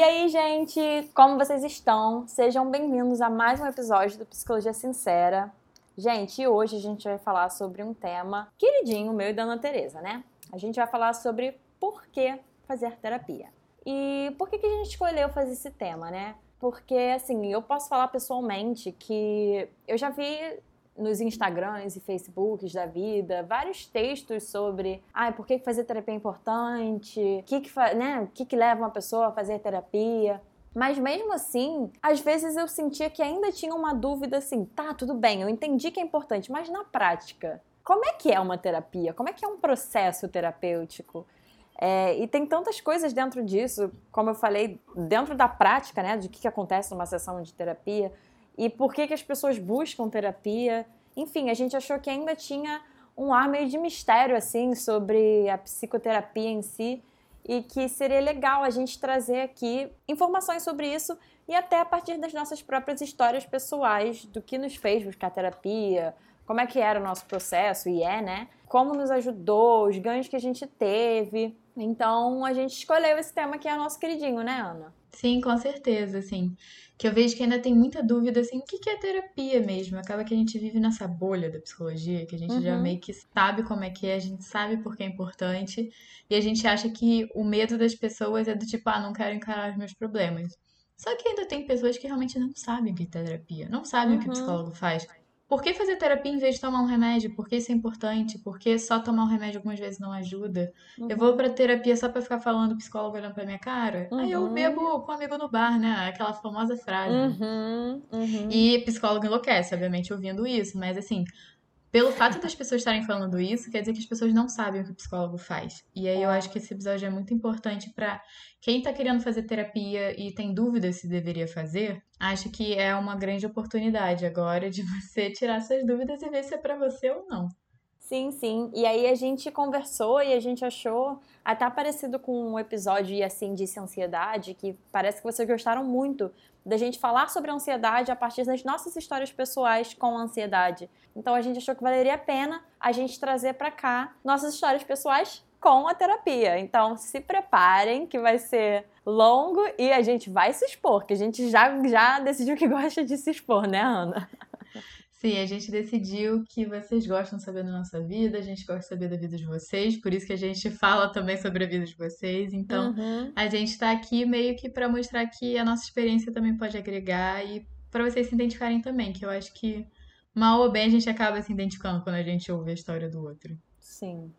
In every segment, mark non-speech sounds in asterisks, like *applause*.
E aí, gente, como vocês estão? Sejam bem-vindos a mais um episódio do Psicologia Sincera. Gente, hoje a gente vai falar sobre um tema queridinho meu e da Ana Tereza, né? A gente vai falar sobre por que fazer terapia. E por que, que a gente escolheu fazer esse tema, né? Porque, assim, eu posso falar pessoalmente que eu já vi nos Instagrams e Facebooks da vida vários textos sobre ah, por que fazer terapia é importante, o que, que, né, que, que leva uma pessoa a fazer terapia. Mas mesmo assim, às vezes eu sentia que ainda tinha uma dúvida assim, tá, tudo bem, eu entendi que é importante, mas na prática, como é que é uma terapia? Como é que é um processo terapêutico? É, e tem tantas coisas dentro disso, como eu falei, dentro da prática, né, de que, que acontece numa sessão de terapia e por que, que as pessoas buscam terapia. Enfim, a gente achou que ainda tinha um ar meio de mistério, assim, sobre a psicoterapia em si e que seria legal a gente trazer aqui informações sobre isso e até a partir das nossas próprias histórias pessoais do que nos fez buscar terapia, como é que era o nosso processo e é, né? Como nos ajudou, os ganhos que a gente teve. Então a gente escolheu esse tema que é nosso queridinho, né, Ana? Sim, com certeza, assim. Que eu vejo que ainda tem muita dúvida, assim, o que que é terapia mesmo? Acaba que a gente vive nessa bolha da psicologia, que a gente já Uhum. meio que sabe como é que é, a gente sabe por que é importante, e a gente acha que o medo das pessoas é do tipo, ah, não quero encarar os meus problemas. Só que ainda tem pessoas que realmente não sabem o que é terapia, não sabem o que o Uhum. psicólogo faz. Por que fazer terapia em vez de tomar um remédio? Por que isso é importante? Por que só tomar um remédio algumas vezes não ajuda? Eu vou pra terapia só pra ficar falando o psicólogo olhando pra minha cara? Aí eu Uhum. bebo com um amigo no bar, né? Aquela famosa frase. Uhum, uhum. E psicólogo enlouquece, obviamente, ouvindo isso, mas assim, pelo fato das pessoas estarem falando isso, quer dizer que as pessoas não sabem o que o psicólogo faz. E aí eu É. acho que esse episódio é muito importante pra quem tá querendo fazer terapia e tem dúvida se deveria fazer, acho que é uma grande oportunidade agora de *laughs* você tirar suas dúvidas e ver se é pra você ou não. Sim, sim. E aí a gente conversou e a gente achou até parecido com um episódio assim disse ansiedade, que parece que vocês gostaram muito da gente falar sobre a ansiedade a partir das nossas histórias pessoais com a ansiedade. Então a gente achou que valeria a pena a gente trazer pra cá nossas histórias pessoais com a terapia. Então se preparem que vai ser longo e a gente vai se expor, que a gente já já decidiu que gosta de se expor, né, Ana? Sim, a gente decidiu que vocês gostam de saber da nossa vida, a gente gosta de saber da vida de vocês, por isso que a gente fala também sobre a vida de vocês. Então, Uhum. a gente tá aqui meio que pra mostrar que a nossa experiência também pode agregar e pra vocês se identificarem também, que eu acho que mal ou bem a gente acaba se identificando quando a gente ouve a história do outro. Sim.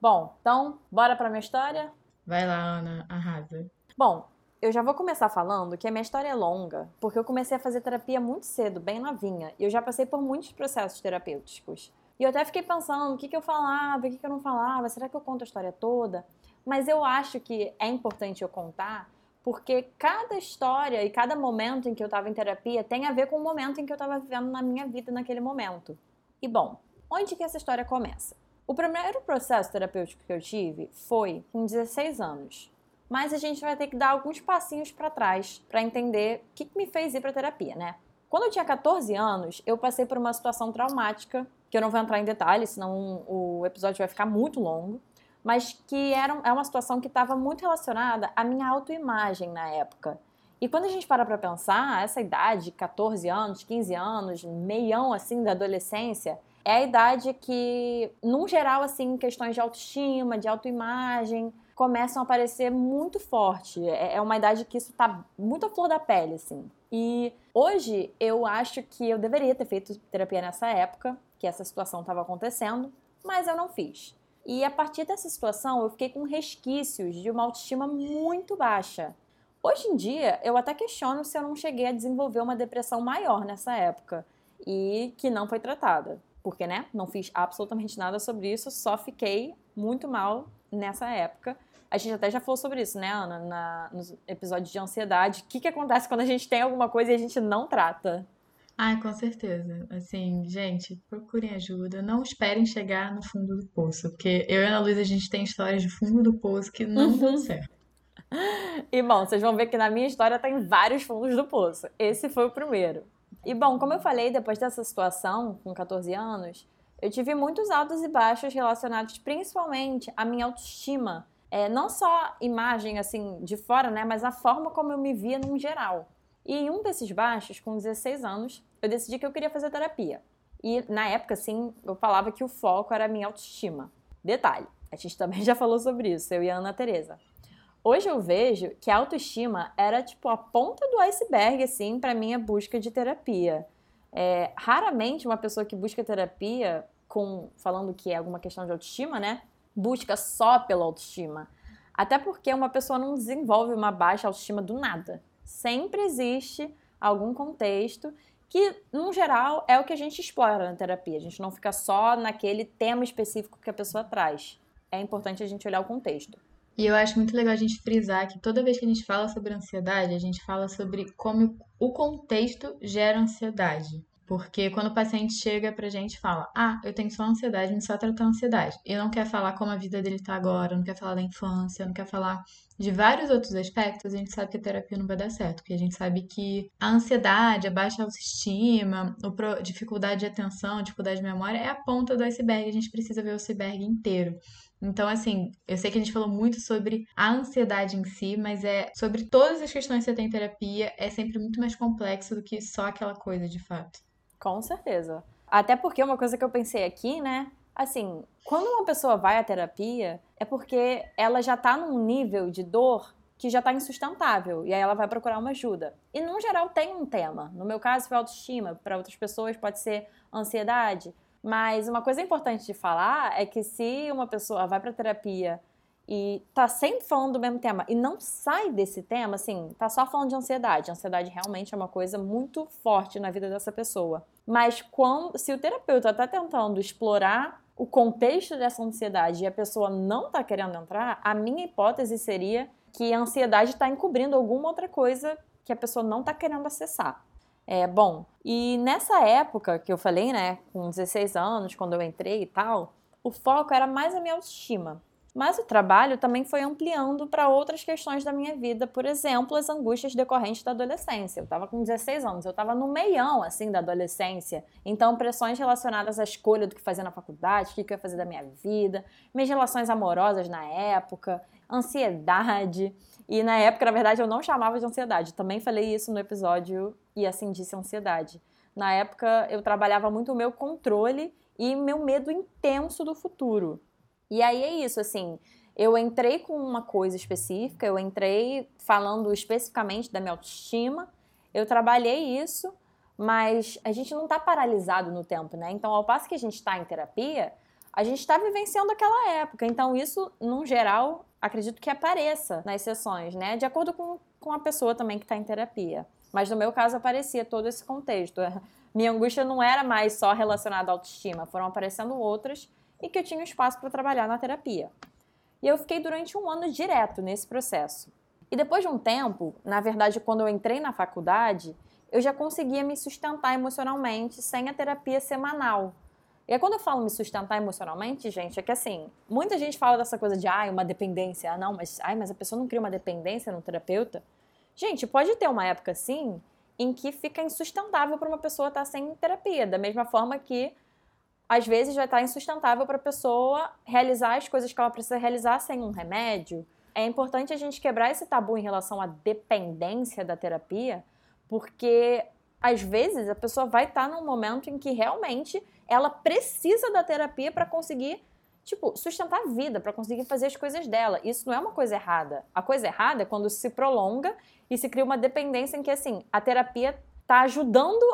Bom, então, bora pra minha história? Vai lá, Ana, arrasa. Bom, eu já vou começar falando que a minha história é longa, porque eu comecei a fazer terapia muito cedo, bem novinha, e eu já passei por muitos processos terapêuticos. E eu até fiquei pensando o que, que eu falava, o que, que eu não falava, será que eu conto a história toda? Mas eu acho que é importante eu contar, porque cada história e cada momento em que eu estava em terapia tem a ver com o momento em que eu estava vivendo na minha vida naquele momento. E bom, onde que essa história começa? O primeiro processo terapêutico que eu tive foi com 16 anos. Mas a gente vai ter que dar alguns passinhos para trás para entender o que, me fez ir para terapia, né? Quando eu tinha 14 anos, eu passei por uma situação traumática, que eu não vou entrar em detalhes, senão o episódio vai ficar muito longo, mas que era, é uma situação que estava muito relacionada à minha autoimagem na época. E quando a gente para para pensar, essa idade, 14 anos, 15 anos, meião assim da adolescência, é a idade que, num geral, assim, questões de autoestima, de autoimagem, começam a aparecer muito forte. É é uma idade que isso tá muito à flor da pele, assim. E hoje eu acho que eu deveria ter feito terapia nessa época, que essa situação estava acontecendo, mas eu não fiz. E a partir dessa situação eu fiquei com resquícios de uma autoestima muito baixa. Hoje em dia, eu até questiono se eu não cheguei a desenvolver uma depressão maior nessa época e que não foi tratada. Porque, né, não fiz absolutamente nada sobre isso, só fiquei muito mal nessa época. A gente até já falou sobre isso, né, Ana, na, nos episódios de ansiedade. O que, que acontece quando a gente tem alguma coisa e a gente não trata? Ai, com certeza. Assim, gente, procurem ajuda. Não esperem chegar no fundo do poço, porque eu e a Ana Luísa, a gente tem histórias de fundo do poço que não dão *laughs* certo. E bom, vocês vão ver que na minha história tem vários fundos do poço. Esse foi o primeiro. E bom, como eu falei, depois dessa situação, com 14 anos, eu tive muitos altos e baixos relacionados principalmente à minha autoestima. É, não só imagem assim de fora, né, mas a forma como eu me via num geral. E em um desses baixos, com 16 anos, eu decidi que eu queria fazer terapia. E na época, assim, eu falava que o foco era a minha autoestima. Detalhe, a gente também *laughs* já falou sobre isso, eu e a Ana Teresa. Hoje eu vejo que a autoestima era tipo a ponta do iceberg, assim, para minha busca de terapia. É, raramente uma pessoa que busca terapia, com falando que é alguma questão de autoestima, né? Busca só pela autoestima. Até porque uma pessoa não desenvolve uma baixa autoestima do nada. Sempre existe algum contexto que, no geral, é o que a gente explora na terapia. A gente não fica só naquele tema específico que a pessoa traz. É importante a gente olhar o contexto. E eu acho muito legal a gente frisar que toda vez que a gente fala sobre ansiedade, a gente fala sobre como o contexto gera ansiedade. Porque quando o paciente chega pra gente e fala, ah, eu tenho só ansiedade, me só tratar ansiedade. E não quer falar como a vida dele tá agora, não quer falar da infância, não quer falar de vários outros aspectos, a gente sabe que a terapia não vai dar certo. Porque a gente sabe que a ansiedade, a baixa autoestima, a dificuldade de atenção, dificuldade de memória é a ponta do iceberg. A gente precisa ver o iceberg inteiro. Então, assim, eu sei que a gente falou muito sobre a ansiedade em si, mas é sobre todas as questões que você tem em terapia, é sempre muito mais complexo do que só aquela coisa de fato. Com certeza. Até porque uma coisa que eu pensei aqui, né? Assim, quando uma pessoa vai à terapia, é porque ela já tá num nível de dor que já tá insustentável. E aí ela vai procurar uma ajuda. E, no geral, tem um tema. No meu caso, foi autoestima. Para outras pessoas, pode ser ansiedade. Mas uma coisa importante de falar é que se uma pessoa vai para terapia e tá sempre falando do mesmo tema e não sai desse tema, assim, tá só falando de ansiedade. ansiedade realmente é uma coisa muito forte na vida dessa pessoa. Mas quando, se o terapeuta tá tentando explorar o contexto dessa ansiedade e a pessoa não tá querendo entrar, a minha hipótese seria que a ansiedade está encobrindo alguma outra coisa que a pessoa não tá querendo acessar. É, bom, e nessa época que eu falei, né, com 16 anos, quando eu entrei e tal, o foco era mais a minha autoestima. Mas o trabalho também foi ampliando para outras questões da minha vida, por exemplo, as angústias decorrentes da adolescência. Eu estava com 16 anos, eu estava no meião assim da adolescência. Então, pressões relacionadas à escolha do que fazer na faculdade, o que eu ia fazer da minha vida, minhas relações amorosas na época, ansiedade. E na época, na verdade, eu não chamava de ansiedade. Também falei isso no episódio e assim disse ansiedade. Na época, eu trabalhava muito o meu controle e meu medo intenso do futuro. E aí é isso, assim, eu entrei com uma coisa específica, eu entrei falando especificamente da minha autoestima, eu trabalhei isso, mas a gente não está paralisado no tempo, né? Então, ao passo que a gente está em terapia, a gente está vivenciando aquela época. Então, isso, num geral, acredito que apareça nas sessões, né? De acordo com, com a pessoa também que está em terapia. Mas no meu caso aparecia todo esse contexto. *laughs* Minha angústia não era mais só relacionada à autoestima, foram aparecendo outras e que eu tinha espaço para trabalhar na terapia. E eu fiquei durante um ano direto nesse processo. E depois de um tempo, na verdade, quando eu entrei na faculdade, eu já conseguia me sustentar emocionalmente sem a terapia semanal. E aí, quando eu falo me sustentar emocionalmente, gente, é que assim, muita gente fala dessa coisa de, ai, uma dependência. Ah, não, mas, ai, mas a pessoa não cria uma dependência no terapeuta. Gente, pode ter uma época assim em que fica insustentável para uma pessoa estar tá sem terapia, da mesma forma que às vezes vai estar tá insustentável para a pessoa realizar as coisas que ela precisa realizar sem um remédio. É importante a gente quebrar esse tabu em relação à dependência da terapia, porque às vezes a pessoa vai estar num momento em que realmente ela precisa da terapia para conseguir, tipo, sustentar a vida, para conseguir fazer as coisas dela. Isso não é uma coisa errada. A coisa errada é quando se prolonga e se cria uma dependência em que, assim, a terapia está ajudando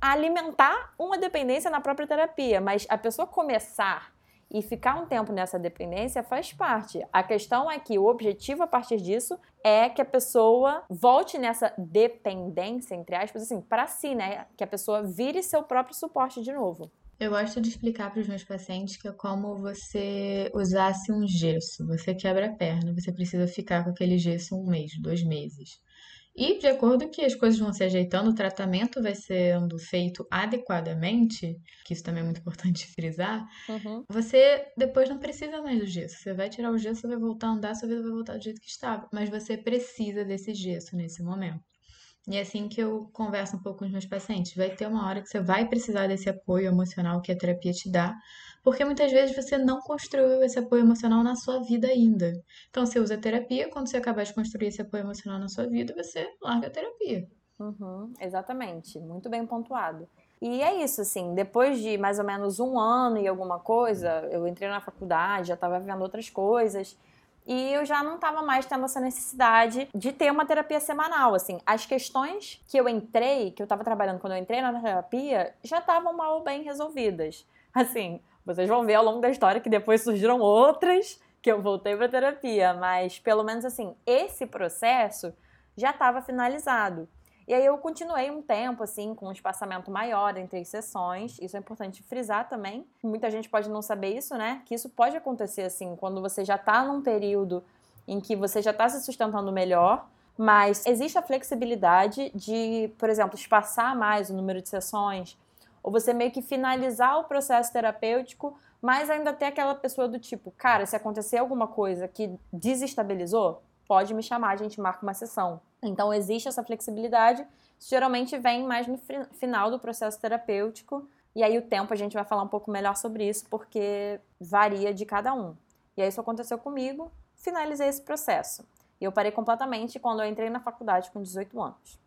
alimentar uma dependência na própria terapia, mas a pessoa começar e ficar um tempo nessa dependência faz parte. A questão é que o objetivo a partir disso é que a pessoa volte nessa dependência, entre aspas, assim, para si, né? Que a pessoa vire seu próprio suporte de novo. Eu gosto de explicar para os meus pacientes que é como você usasse um gesso. Você quebra a perna, você precisa ficar com aquele gesso um mês, dois meses. E de acordo que as coisas vão se ajeitando, o tratamento vai sendo feito adequadamente, que isso também é muito *laughs* importante frisar, Uhum. você depois não precisa mais do gesso. Você vai tirar o gesso, você vai voltar a andar, sua vida vai voltar do jeito que estava. Mas você precisa desse gesso nesse momento. E é assim que eu converso um pouco com os meus pacientes. Vai ter uma hora que você vai precisar desse apoio emocional que a terapia te dá, porque muitas vezes você não construiu esse apoio emocional na sua vida ainda. Então, você usa a terapia, quando você acabar de construir esse apoio emocional na sua vida, você larga a terapia. Uhum, exatamente, muito bem pontuado. E é isso, assim, depois de mais ou menos um ano e alguma coisa, eu entrei na faculdade, já estava vendo outras coisas, e eu já não estava mais tendo essa necessidade de ter uma terapia semanal, assim. As questões que eu entrei, que eu estava trabalhando quando eu entrei na terapia, já estavam mal ou bem resolvidas. *laughs* Assim, vocês vão ver ao longo da história que depois surgiram outras que eu voltei para terapia, mas pelo menos assim, esse processo já estava finalizado. E aí eu continuei um tempo, assim, com um espaçamento maior entre as sessões. Isso é importante frisar também. Muita gente pode não saber isso, né? Que isso pode acontecer, assim, quando você já está num período em que você já está se sustentando melhor, mas existe a flexibilidade de, por exemplo, espaçar mais o número de sessões, ou você meio que finalizar o processo terapêutico, mas ainda ter aquela pessoa do tipo, cara, se acontecer alguma coisa que desestabilizou, pode me chamar, a gente marca uma sessão. Então existe essa flexibilidade, geralmente vem mais no final do processo terapêutico, e aí o tempo a gente vai falar um pouco melhor sobre isso, porque varia de cada um. E aí isso aconteceu comigo, finalizei esse processo. E eu parei completamente quando eu entrei na faculdade com 18 anos.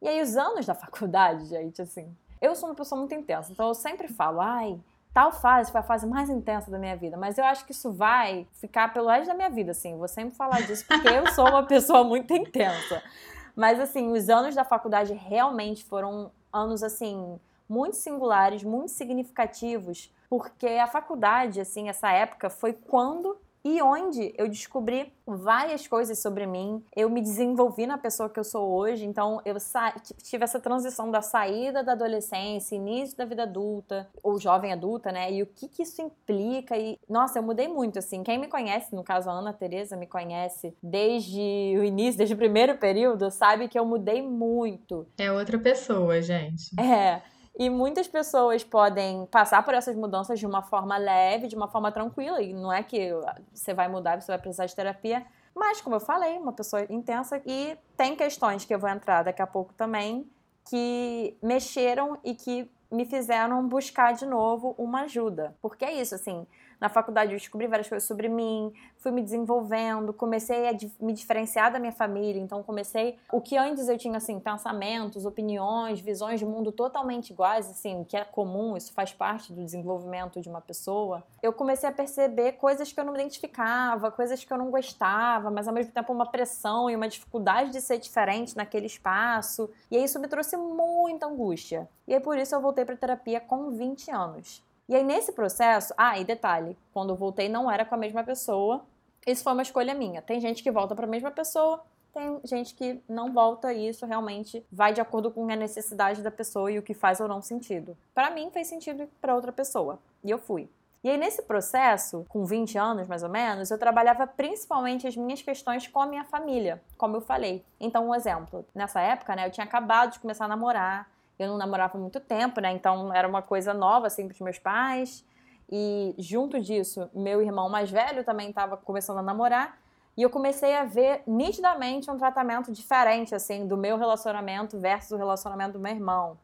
E aí os anos da faculdade, *laughs* gente, assim, eu sou uma pessoa muito intensa, então eu sempre falo, ai, tal fase foi a fase mais intensa da minha vida, mas eu acho que isso vai ficar pelo resto da minha vida, assim. Vou sempre falar disso porque eu sou uma *laughs* pessoa muito intensa. Mas assim, os anos da faculdade realmente foram anos assim muito singulares, muito significativos, porque a faculdade, assim, essa época foi quando e onde eu descobri várias coisas sobre mim. Eu me desenvolvi na pessoa que eu sou hoje, então eu tive essa transição da saída da adolescência, início da vida adulta, ou jovem adulta, né? E o que, que isso implica. E, nossa, eu mudei muito, assim. Quem me conhece, no caso a Ana Tereza me conhece desde o início, desde o primeiro período, sabe que eu mudei muito. É outra pessoa, gente. É. E muitas pessoas podem passar por essas mudanças de uma forma leve, de uma forma tranquila. E não é que você vai mudar, você vai precisar de terapia. Mas, como eu falei, uma pessoa intensa. E tem questões que eu vou entrar daqui a pouco também que mexeram e que me fizeram buscar de novo uma ajuda. Porque é isso, assim, na faculdade eu descobri várias coisas sobre mim, fui me desenvolvendo, comecei a me diferenciar da minha família, então comecei o que antes eu tinha assim, pensamentos, opiniões, visões de mundo totalmente iguais, assim, que é comum, isso faz parte do desenvolvimento de uma pessoa. Eu comecei a perceber coisas que eu não me identificava, coisas que eu não gostava, mas ao mesmo tempo uma pressão e uma dificuldade de ser diferente naquele espaço. E isso me trouxe muita angústia. E aí por isso eu voltei para terapia com 20 anos. E aí, nesse processo, ah, e detalhe, quando eu voltei não era com a mesma pessoa. Isso foi uma escolha minha. Tem gente que volta para a mesma pessoa, tem gente que não volta e isso realmente vai de acordo com a necessidade da pessoa e o que faz ou não sentido. Para mim fez sentido para outra pessoa. E eu fui. E aí, nesse processo, com 20 anos mais ou menos, eu trabalhava principalmente as minhas questões com a minha família, como eu falei. Então, um exemplo: nessa época, né, eu tinha acabado de começar a namorar, eu não namorava muito tempo, né? Então era uma coisa nova assim para os meus pais. E junto disso, meu irmão mais velho também estava começando a namorar. E eu comecei a ver nitidamente um tratamento diferente, assim, do meu relacionamento versus o relacionamento do meu irmão.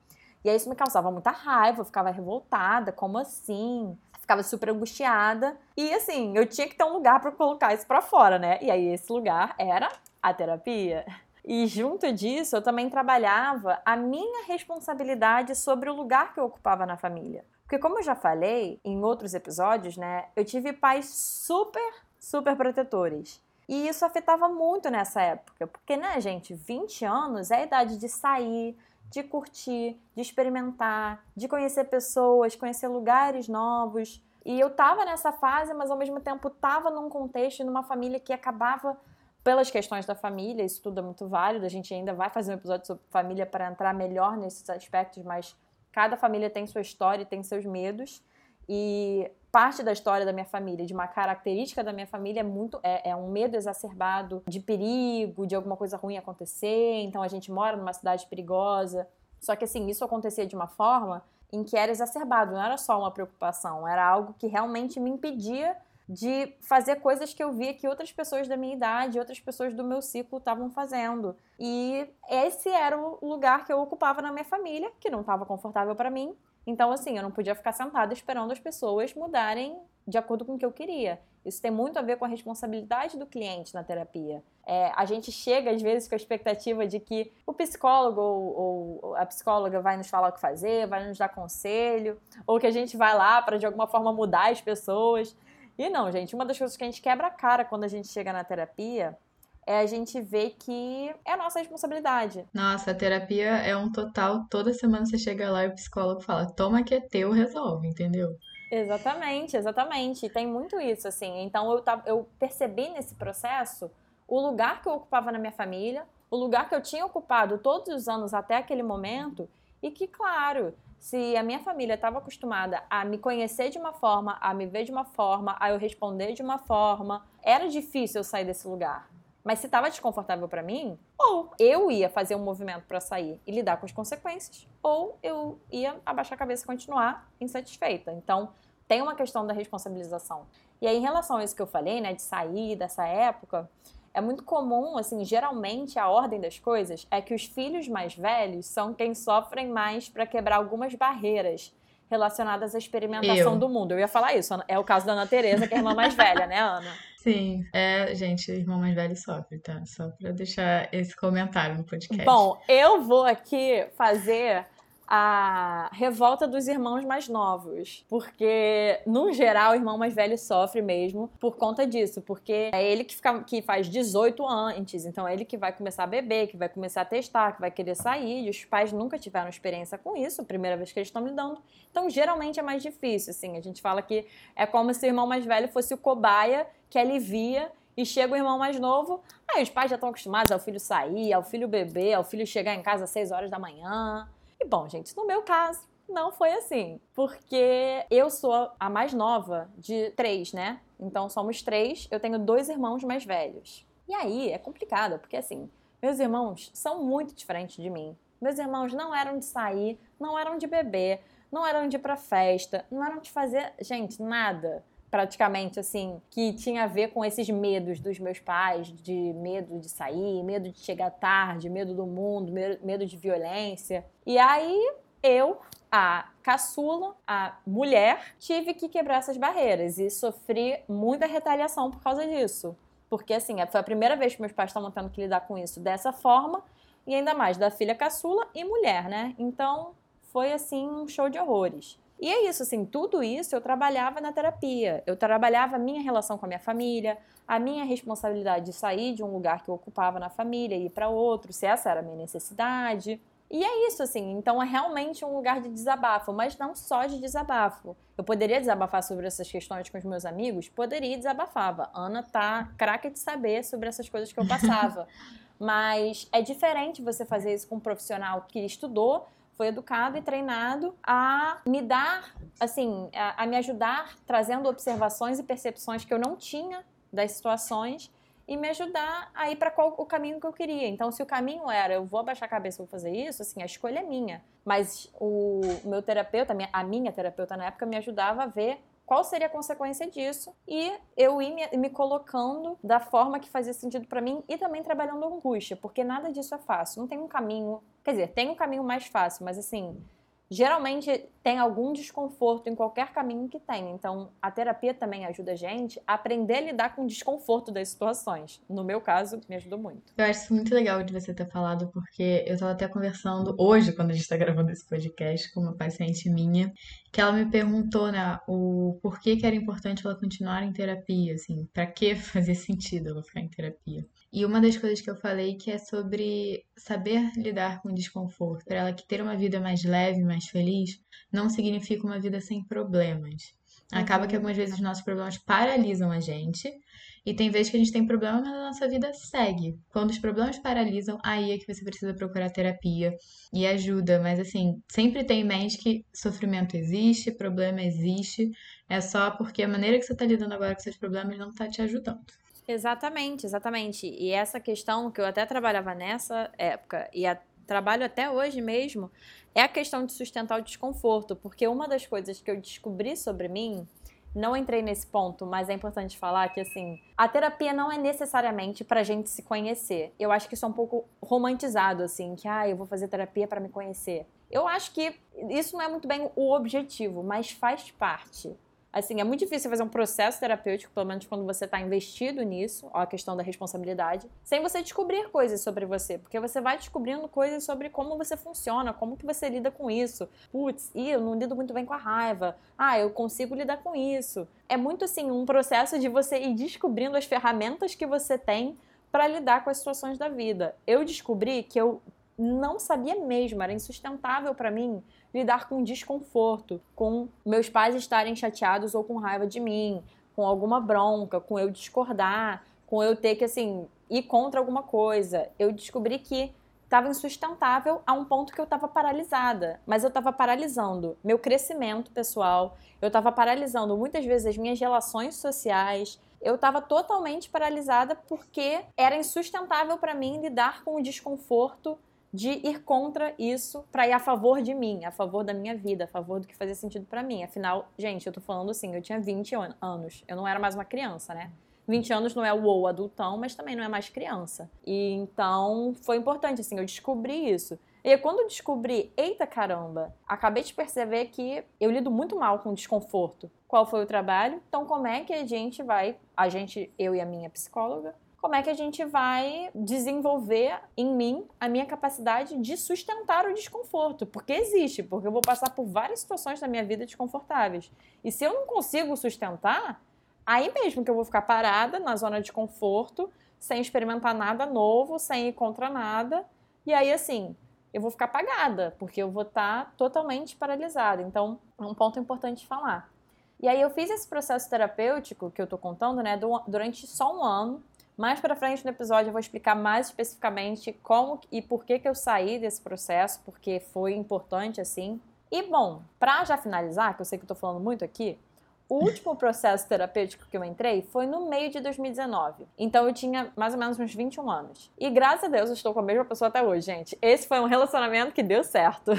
E aí isso me causava muita raiva, eu ficava revoltada, como assim? Ficava super angustiada. E assim, eu tinha que ter um lugar para colocar isso para fora, né? E aí esse lugar era a terapia. E junto disso, eu também trabalhava a minha responsabilidade sobre o lugar que eu ocupava na família. Porque como eu já falei em outros episódios, né, eu tive pais super, super protetores. E isso afetava muito nessa época, porque, né, gente, 20 anos é a idade de sair, de curtir, de experimentar, de conhecer pessoas, conhecer lugares novos. E eu tava nessa fase, mas ao mesmo tempo tava num contexto, numa família que acabava pelas questões da família, isso tudo é muito válido. A gente ainda vai fazer um episódio sobre família para entrar melhor nesses aspectos, mas cada família tem sua história e tem seus medos. E parte da história da minha família, de uma característica da minha família é muito é, é, um medo exacerbado de perigo, de alguma coisa ruim acontecer. Então a gente mora numa cidade perigosa. Só que assim, isso acontecia de uma forma em que era exacerbado, não era só uma preocupação, era algo que realmente me impedia de fazer coisas que eu via que outras pessoas da minha idade, outras pessoas do meu ciclo estavam fazendo. E esse era o lugar que eu ocupava na minha família, que não estava confortável para mim, então, assim, eu não podia ficar sentada esperando as pessoas mudarem de acordo com o que eu queria. Isso tem muito a ver com a responsabilidade do cliente na terapia. É, a gente chega, às vezes, com a expectativa de que o psicólogo ou, ou, a psicóloga vai nos falar o que fazer, vai nos dar conselho, ou que a gente vai lá para, de alguma forma, mudar as pessoas. E não, gente, uma das coisas que a gente quebra a cara quando a gente chega na terapia é a gente ver que é a nossa responsabilidade. Nossa, a terapia é um total. Toda semana você chega lá e o psicólogo fala: toma que é teu, resolve, entendeu? Exatamente, exatamente. E tem muito isso, assim. Então eu, eu percebi nesse processo o lugar que eu ocupava na minha família, o lugar que eu tinha ocupado todos os anos até aquele momento, e que, claro, se a minha família estava acostumada a me conhecer de uma forma, a me ver de uma forma, a eu responder de uma forma, era difícil eu sair desse lugar. Mas se estava desconfortável para mim, ou eu ia fazer um movimento para sair e lidar com as consequências, ou eu ia abaixar a cabeça e continuar insatisfeita. Então, tem uma questão da responsabilização. E aí, em relação a isso que eu falei, né, de sair dessa época, é muito comum, assim, geralmente a ordem das coisas é que os filhos mais velhos são quem sofrem mais para quebrar algumas barreiras relacionadas à experimentação eu. do mundo. Eu ia falar isso, é o caso da Ana Tereza, que é a irmã mais velha, né, Ana? *laughs* Sim, é, gente, irmão mais velho sofre, tá? Só pra deixar esse comentário no podcast. Bom, eu vou aqui fazer a revolta dos irmãos mais novos. Porque, no geral, o irmão mais velho sofre mesmo por conta disso. Porque é ele que, fica, que faz 18 antes. Então, é ele que vai começar a beber, que vai começar a testar, que vai querer sair. E os pais nunca tiveram experiência com isso, primeira vez que eles estão lidando. Então, geralmente é mais difícil, assim. A gente fala que é como se o irmão mais velho fosse o cobaia que alivia e chega o irmão mais novo, aí os pais já estão acostumados ao filho sair, ao filho beber, ao filho chegar em casa às 6 horas da manhã. E bom, gente, no meu caso, não foi assim. Porque eu sou a mais nova de três, né? Então somos três, eu tenho dois irmãos mais velhos. E aí é complicado, porque assim, meus irmãos são muito diferentes de mim. Meus irmãos não eram de sair, não eram de beber, não eram de ir pra festa, não eram de fazer, gente, nada praticamente assim, que tinha a ver com esses medos dos meus pais, de medo de sair, medo de chegar tarde, medo do mundo, medo de violência. E aí eu, a caçula, a mulher, tive que quebrar essas barreiras e sofri muita retaliação por causa disso. Porque assim, foi a primeira vez que meus pais estavam tendo que lidar com isso dessa forma, e ainda mais da filha caçula e mulher, né? Então foi assim um show de horrores. E é isso, assim, tudo isso eu trabalhava na terapia. Eu trabalhava a minha relação com a minha família, a minha responsabilidade de sair de um lugar que eu ocupava na família e ir para outro, se essa era a minha necessidade. E é isso, assim, então é realmente um lugar de desabafo, mas não só de desabafo. Eu poderia desabafar sobre essas questões com os meus amigos? Poderia e desabafava. Ana tá craque de saber sobre essas coisas que eu passava. *laughs* mas é diferente você fazer isso com um profissional que estudou, foi educado e treinado a me dar, assim, a, a me ajudar trazendo observações e percepções que eu não tinha das situações e me ajudar a ir para qual o caminho que eu queria. Então, se o caminho era eu vou abaixar a cabeça, vou fazer isso, assim, a escolha é minha. Mas o meu terapeuta, a minha terapeuta na época, me ajudava a ver qual seria a consequência disso e eu ir me, me colocando da forma que fazia sentido para mim e também trabalhando angústia, porque nada disso é fácil. Não tem um caminho, quer dizer, tem um caminho mais fácil, mas assim, geralmente tem algum desconforto em qualquer caminho que tenha. Então, a terapia também ajuda a gente a aprender a lidar com o desconforto das situações. No meu caso, me ajudou muito. Eu acho isso muito legal de você ter falado, porque eu estava até conversando hoje, quando a gente está gravando esse podcast, com uma paciente minha, que ela me perguntou, né, o porquê que era importante ela continuar em terapia, assim, para que *laughs* fazer sentido ela ficar em terapia. E uma das coisas que eu falei que é sobre saber lidar com o desconforto, para ela que ter uma vida mais leve, mais feliz, não significa uma vida sem problemas. Acaba que uhum. algumas vezes os nossos problemas paralisam a gente E tem vezes que a gente tem problema, mas a nossa vida segue. Quando os problemas paralisam, aí é que você precisa procurar terapia e ajuda. Mas assim, sempre tem em mente que sofrimento existe, problema existe. É só porque a maneira que você está lidando agora com seus problemas não está te ajudando. Exatamente, exatamente. E essa questão que eu até trabalhava nessa época e a, trabalho até hoje mesmo é a questão de sustentar o desconforto, porque uma das coisas que eu descobri sobre mim não entrei nesse ponto, mas é importante falar que assim, a terapia não é necessariamente pra gente se conhecer. Eu acho que isso é um pouco romantizado assim, que ah, eu vou fazer terapia para me conhecer. Eu acho que isso não é muito bem o objetivo, mas faz parte. Assim, é muito difícil fazer um processo terapêutico, pelo menos quando você está investido nisso, ó, a questão da responsabilidade, sem você descobrir coisas sobre você, porque você vai descobrindo coisas sobre como você funciona, como que você lida com isso. Putz, e eu não lido muito bem com a raiva. Ah, eu consigo lidar com isso. É muito assim um processo de você ir descobrindo as ferramentas que você tem para lidar com as situações da vida. Eu descobri que eu não sabia mesmo, era insustentável para mim lidar com desconforto, com meus pais estarem chateados ou com raiva de mim, com alguma bronca, com eu discordar, com eu ter que assim ir contra alguma coisa. Eu descobri que estava insustentável a um ponto que eu estava paralisada, mas eu estava paralisando meu crescimento pessoal, eu estava paralisando muitas vezes as minhas relações sociais, eu estava totalmente paralisada porque era insustentável para mim lidar com o desconforto de ir contra isso para ir a favor de mim, a favor da minha vida, a favor do que fazia sentido para mim. Afinal, gente, eu tô falando assim, eu tinha 20 anos, eu não era mais uma criança, né? 20 anos não é o ou adultão, mas também não é mais criança. E então foi importante, assim, eu descobri isso. E quando eu descobri, eita caramba, acabei de perceber que eu lido muito mal com desconforto. Qual foi o trabalho? Então, como é que a gente vai, a gente, eu e a minha psicóloga, como é que a gente vai desenvolver em mim a minha capacidade de sustentar o desconforto, porque existe, porque eu vou passar por várias situações da minha vida desconfortáveis. E se eu não consigo sustentar, aí mesmo que eu vou ficar parada na zona de conforto, sem experimentar nada novo, sem ir contra nada, e aí assim, eu vou ficar apagada, porque eu vou estar tá totalmente paralisada. Então, é um ponto importante falar. E aí eu fiz esse processo terapêutico que eu tô contando, né, durante só um ano. Mais para frente no episódio eu vou explicar mais especificamente como e por que, que eu saí desse processo, porque foi importante assim. E bom, para já finalizar, que eu sei que eu tô falando muito aqui, o último *laughs* processo terapêutico que eu entrei foi no meio de 2019. Então eu tinha mais ou menos uns 21 anos. E graças a Deus eu estou com a mesma pessoa até hoje, gente. Esse foi um relacionamento que deu certo.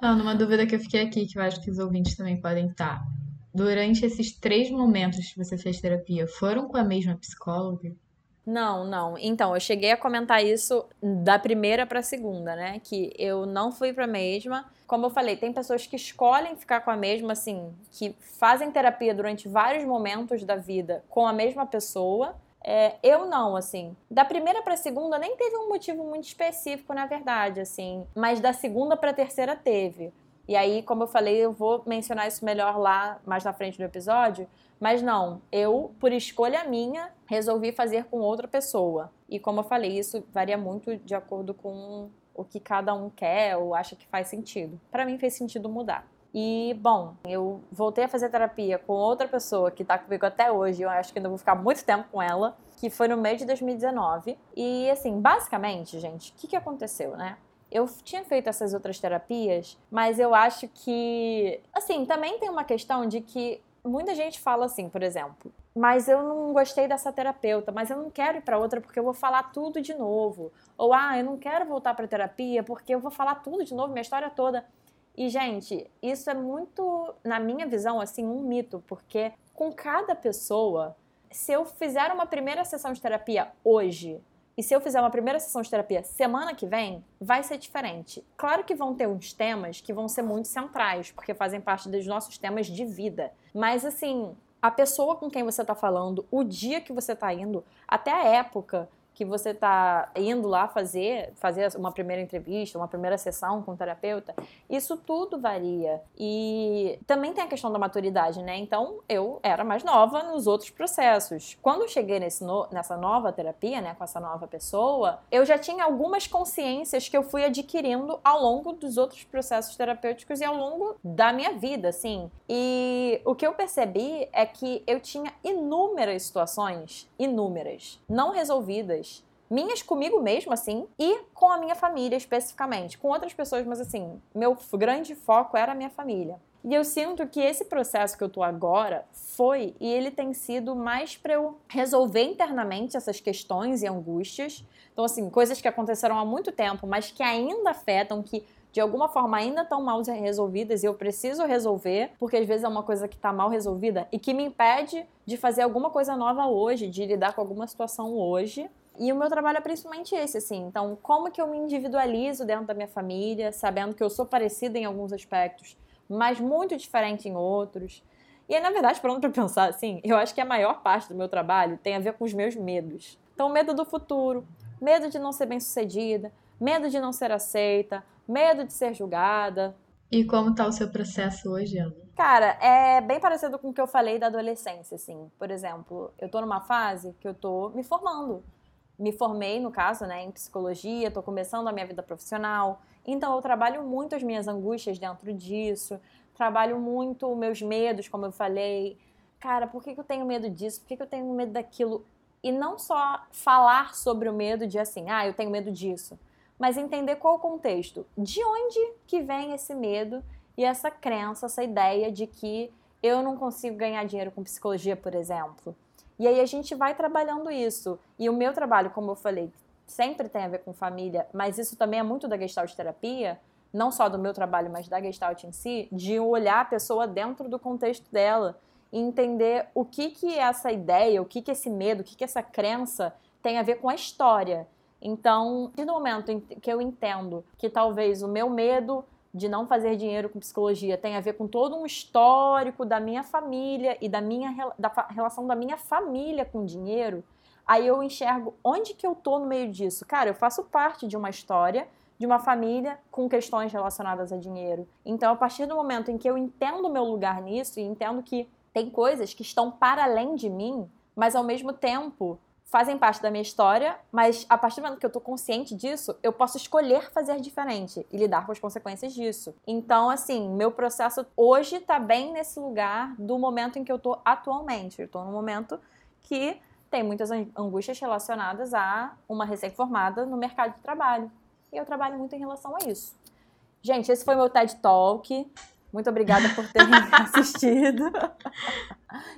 Não, numa dúvida que eu fiquei aqui, que eu acho que os ouvintes também podem estar durante esses três momentos que você fez terapia, foram com a mesma psicóloga? Não, não. Então, eu cheguei a comentar isso da primeira para a segunda, né? Que eu não fui para a mesma. Como eu falei, tem pessoas que escolhem ficar com a mesma, assim, que fazem terapia durante vários momentos da vida com a mesma pessoa. É, eu não, assim. Da primeira para a segunda nem teve um motivo muito específico, na verdade, assim. Mas da segunda para a terceira teve. E aí, como eu falei, eu vou mencionar isso melhor lá mais na frente do episódio. Mas não, eu, por escolha minha, resolvi fazer com outra pessoa. E como eu falei, isso varia muito de acordo com o que cada um quer ou acha que faz sentido. Para mim fez sentido mudar. E, bom, eu voltei a fazer terapia com outra pessoa que tá comigo até hoje, eu acho que ainda vou ficar muito tempo com ela, que foi no mês de 2019. E, assim, basicamente, gente, o que, que aconteceu, né? Eu tinha feito essas outras terapias, mas eu acho que, assim, também tem uma questão de que muita gente fala assim, por exemplo, mas eu não gostei dessa terapeuta, mas eu não quero ir para outra porque eu vou falar tudo de novo. Ou ah, eu não quero voltar para terapia porque eu vou falar tudo de novo, minha história toda. E gente, isso é muito, na minha visão, assim, um mito, porque com cada pessoa, se eu fizer uma primeira sessão de terapia hoje, e se eu fizer uma primeira sessão de terapia semana que vem, vai ser diferente. Claro que vão ter uns temas que vão ser muito centrais, porque fazem parte dos nossos temas de vida. Mas assim, a pessoa com quem você está falando, o dia que você está indo, até a época que você tá indo lá fazer, fazer uma primeira entrevista, uma primeira sessão com o terapeuta, isso tudo varia. E também tem a questão da maturidade, né? Então, eu era mais nova nos outros processos. Quando eu cheguei nesse no, nessa nova terapia, né, com essa nova pessoa, eu já tinha algumas consciências que eu fui adquirindo ao longo dos outros processos terapêuticos e ao longo da minha vida, assim. E o que eu percebi é que eu tinha inúmeras situações, inúmeras, não resolvidas, minhas comigo mesmo, assim, e com a minha família especificamente. Com outras pessoas, mas assim, meu grande foco era a minha família. E eu sinto que esse processo que eu tô agora foi e ele tem sido mais para eu resolver internamente essas questões e angústias. Então, assim, coisas que aconteceram há muito tempo, mas que ainda afetam, que de alguma forma ainda estão mal resolvidas e eu preciso resolver, porque às vezes é uma coisa que está mal resolvida e que me impede de fazer alguma coisa nova hoje, de lidar com alguma situação hoje. E o meu trabalho é principalmente esse, assim. Então, como que eu me individualizo dentro da minha família, sabendo que eu sou parecida em alguns aspectos, mas muito diferente em outros. E aí, na verdade, pronto para pensar assim, eu acho que a maior parte do meu trabalho tem a ver com os meus medos. Então, medo do futuro, medo de não ser bem-sucedida, medo de não ser aceita, medo de ser julgada. E como tá o seu processo hoje, Ana? Cara, é bem parecido com o que eu falei da adolescência, assim. Por exemplo, eu tô numa fase que eu tô me formando. Me formei, no caso, né, em psicologia, tô começando a minha vida profissional. Então eu trabalho muito as minhas angústias dentro disso, trabalho muito meus medos, como eu falei. Cara, por que, que eu tenho medo disso? Por que, que eu tenho medo daquilo? E não só falar sobre o medo de assim, ah, eu tenho medo disso mas entender qual o contexto. De onde que vem esse medo e essa crença, essa ideia de que eu não consigo ganhar dinheiro com psicologia, por exemplo. E aí a gente vai trabalhando isso. E o meu trabalho, como eu falei, sempre tem a ver com família, mas isso também é muito da Gestalt terapia, não só do meu trabalho, mas da Gestalt em si, de olhar a pessoa dentro do contexto dela e entender o que que essa ideia, o que que esse medo, o que que essa crença tem a ver com a história. Então, no momento que eu entendo que talvez o meu medo de não fazer dinheiro com psicologia tem a ver com todo um histórico da minha família e da minha da relação da minha família com dinheiro, aí eu enxergo onde que eu tô no meio disso. Cara, eu faço parte de uma história de uma família com questões relacionadas a dinheiro. Então, a partir do momento em que eu entendo o meu lugar nisso e entendo que tem coisas que estão para além de mim, mas ao mesmo tempo fazem parte da minha história, mas a partir do momento que eu estou consciente disso, eu posso escolher fazer diferente e lidar com as consequências disso. Então, assim, meu processo hoje está bem nesse lugar do momento em que eu estou atualmente. Eu estou num momento que tem muitas angústias relacionadas a uma recém-formada no mercado de trabalho. E eu trabalho muito em relação a isso. Gente, esse foi meu TED Talk. Muito obrigada por terem *laughs* assistido.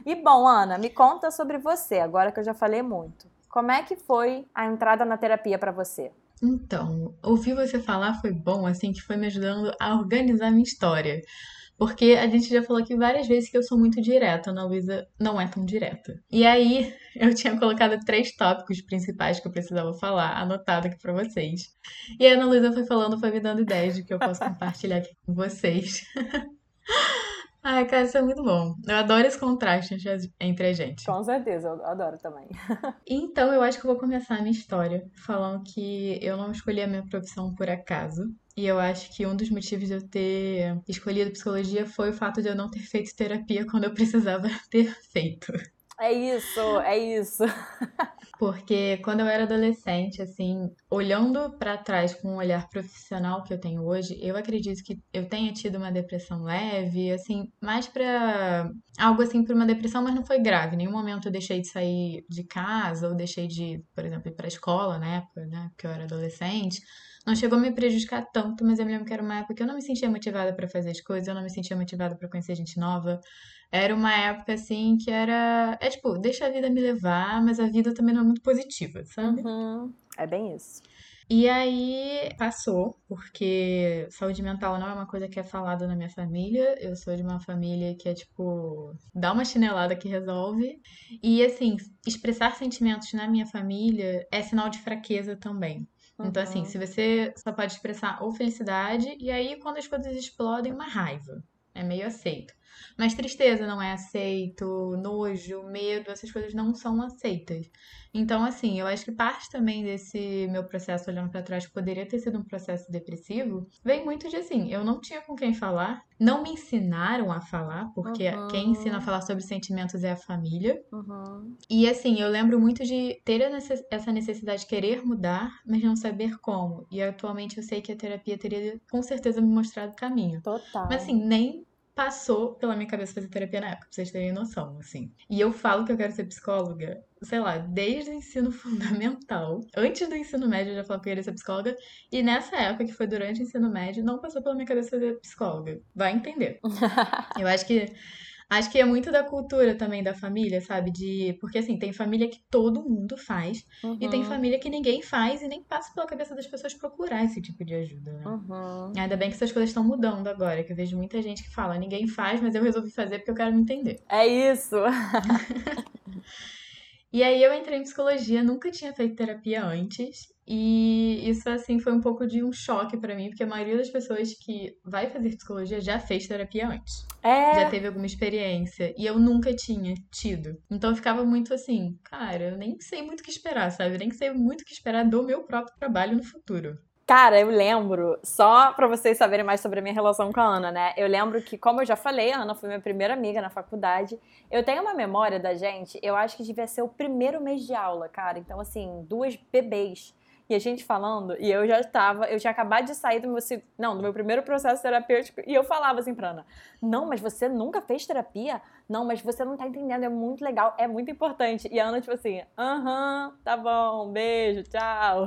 E bom, Ana, me conta sobre você, agora que eu já falei muito. Como é que foi a entrada na terapia para você? Então, ouvir você falar foi bom, assim, que foi me ajudando a organizar minha história. Porque a gente já falou aqui várias vezes que eu sou muito direta, a Ana Luísa não é tão direta. E aí, eu tinha colocado três tópicos principais que eu precisava falar, anotado aqui pra vocês. E a Ana Luísa foi falando, foi me dando ideias de que eu posso *laughs* compartilhar aqui com vocês. *laughs* Ai, cara, isso é muito bom. Eu adoro esse contraste entre a gente. Com certeza, eu adoro também. *laughs* então, eu acho que eu vou começar a minha história falando que eu não escolhi a minha profissão por acaso. E eu acho que um dos motivos de eu ter escolhido psicologia foi o fato de eu não ter feito terapia quando eu precisava *laughs* ter feito. É isso, é isso. *laughs* Porque quando eu era adolescente, assim, olhando para trás com o olhar profissional que eu tenho hoje, eu acredito que eu tenha tido uma depressão leve, assim, mais para algo assim para uma depressão, mas não foi grave. Em nenhum momento eu deixei de sair de casa ou deixei de, por exemplo, ir para escola na época, né, porque eu era adolescente. Não chegou a me prejudicar tanto, mas eu me lembro que era uma época que eu não me sentia motivada para fazer as coisas, eu não me sentia motivada para conhecer gente nova. Era uma época assim que era. É tipo, deixa a vida me levar, mas a vida também não é muito positiva, sabe? Uhum. É bem isso. E aí passou, porque saúde mental não é uma coisa que é falada na minha família. Eu sou de uma família que é tipo, dá uma chinelada que resolve. E assim, expressar sentimentos na minha família é sinal de fraqueza também. Uhum. Então, assim, se você só pode expressar ou felicidade, e aí quando as coisas explodem, uma raiva. é meio aceito. Mas tristeza não é aceito, nojo, medo, essas coisas não são aceitas. Então, assim, eu acho que parte também desse meu processo olhando para trás, que poderia ter sido um processo depressivo, vem muito de assim, eu não tinha com quem falar, não me ensinaram a falar, porque Uhum. quem ensina a falar sobre sentimentos é a família. Uhum. E assim, eu lembro muito de ter essa necessidade de querer mudar, mas não saber como. E atualmente eu sei que a terapia teria com certeza me mostrado o caminho. Total. Mas assim, nem passou pela minha cabeça fazer terapia na época, pra vocês terem noção, assim. E eu falo que eu quero ser psicóloga, sei lá, desde o ensino *laughs* fundamental. Antes do ensino médio eu já falava que eu queria ser psicóloga. E nessa época, que foi durante o ensino médio, não passou pela minha cabeça fazer psicóloga. Vai entender. *laughs* Eu acho que acho que é muito da cultura também da família, sabe? De porque assim, tem família que todo mundo faz e tem Uhum. família que ninguém faz e nem passa pela cabeça das pessoas procurar esse tipo de ajuda, né? Uhum. Ainda bem que essas coisas estão mudando agora, que eu vejo muita gente que fala, ninguém faz, mas eu resolvi fazer porque eu quero me entender. É isso. *laughs* E aí eu entrei em psicologia, nunca tinha feito terapia antes, e isso assim foi um pouco de um choque pra mim, porque a maioria das pessoas que vai fazer psicologia já fez terapia antes. É. já teve alguma experiência e eu nunca tinha tido. Então eu ficava muito assim, cara, eu nem sei muito o que esperar, sabe? Eu nem sei muito o que esperar do meu próprio trabalho no futuro. Cara, eu lembro, só pra vocês saberem mais sobre a minha relação com a Ana, né? Eu lembro que, como eu já falei, a Ana foi minha primeira amiga na faculdade. Eu tenho uma memória da gente, eu acho que devia ser o primeiro mês de aula, cara. Então, assim, duas bebês. E a gente falando, e eu já estava, eu tinha acabado de sair do meu, não, do meu primeiro processo terapêutico, e eu falava assim pra Ana: Não, mas você nunca fez terapia? Não, mas você não tá entendendo, é muito legal, é muito importante. E a Ana, tipo assim, aham, tá bom, beijo, tchau.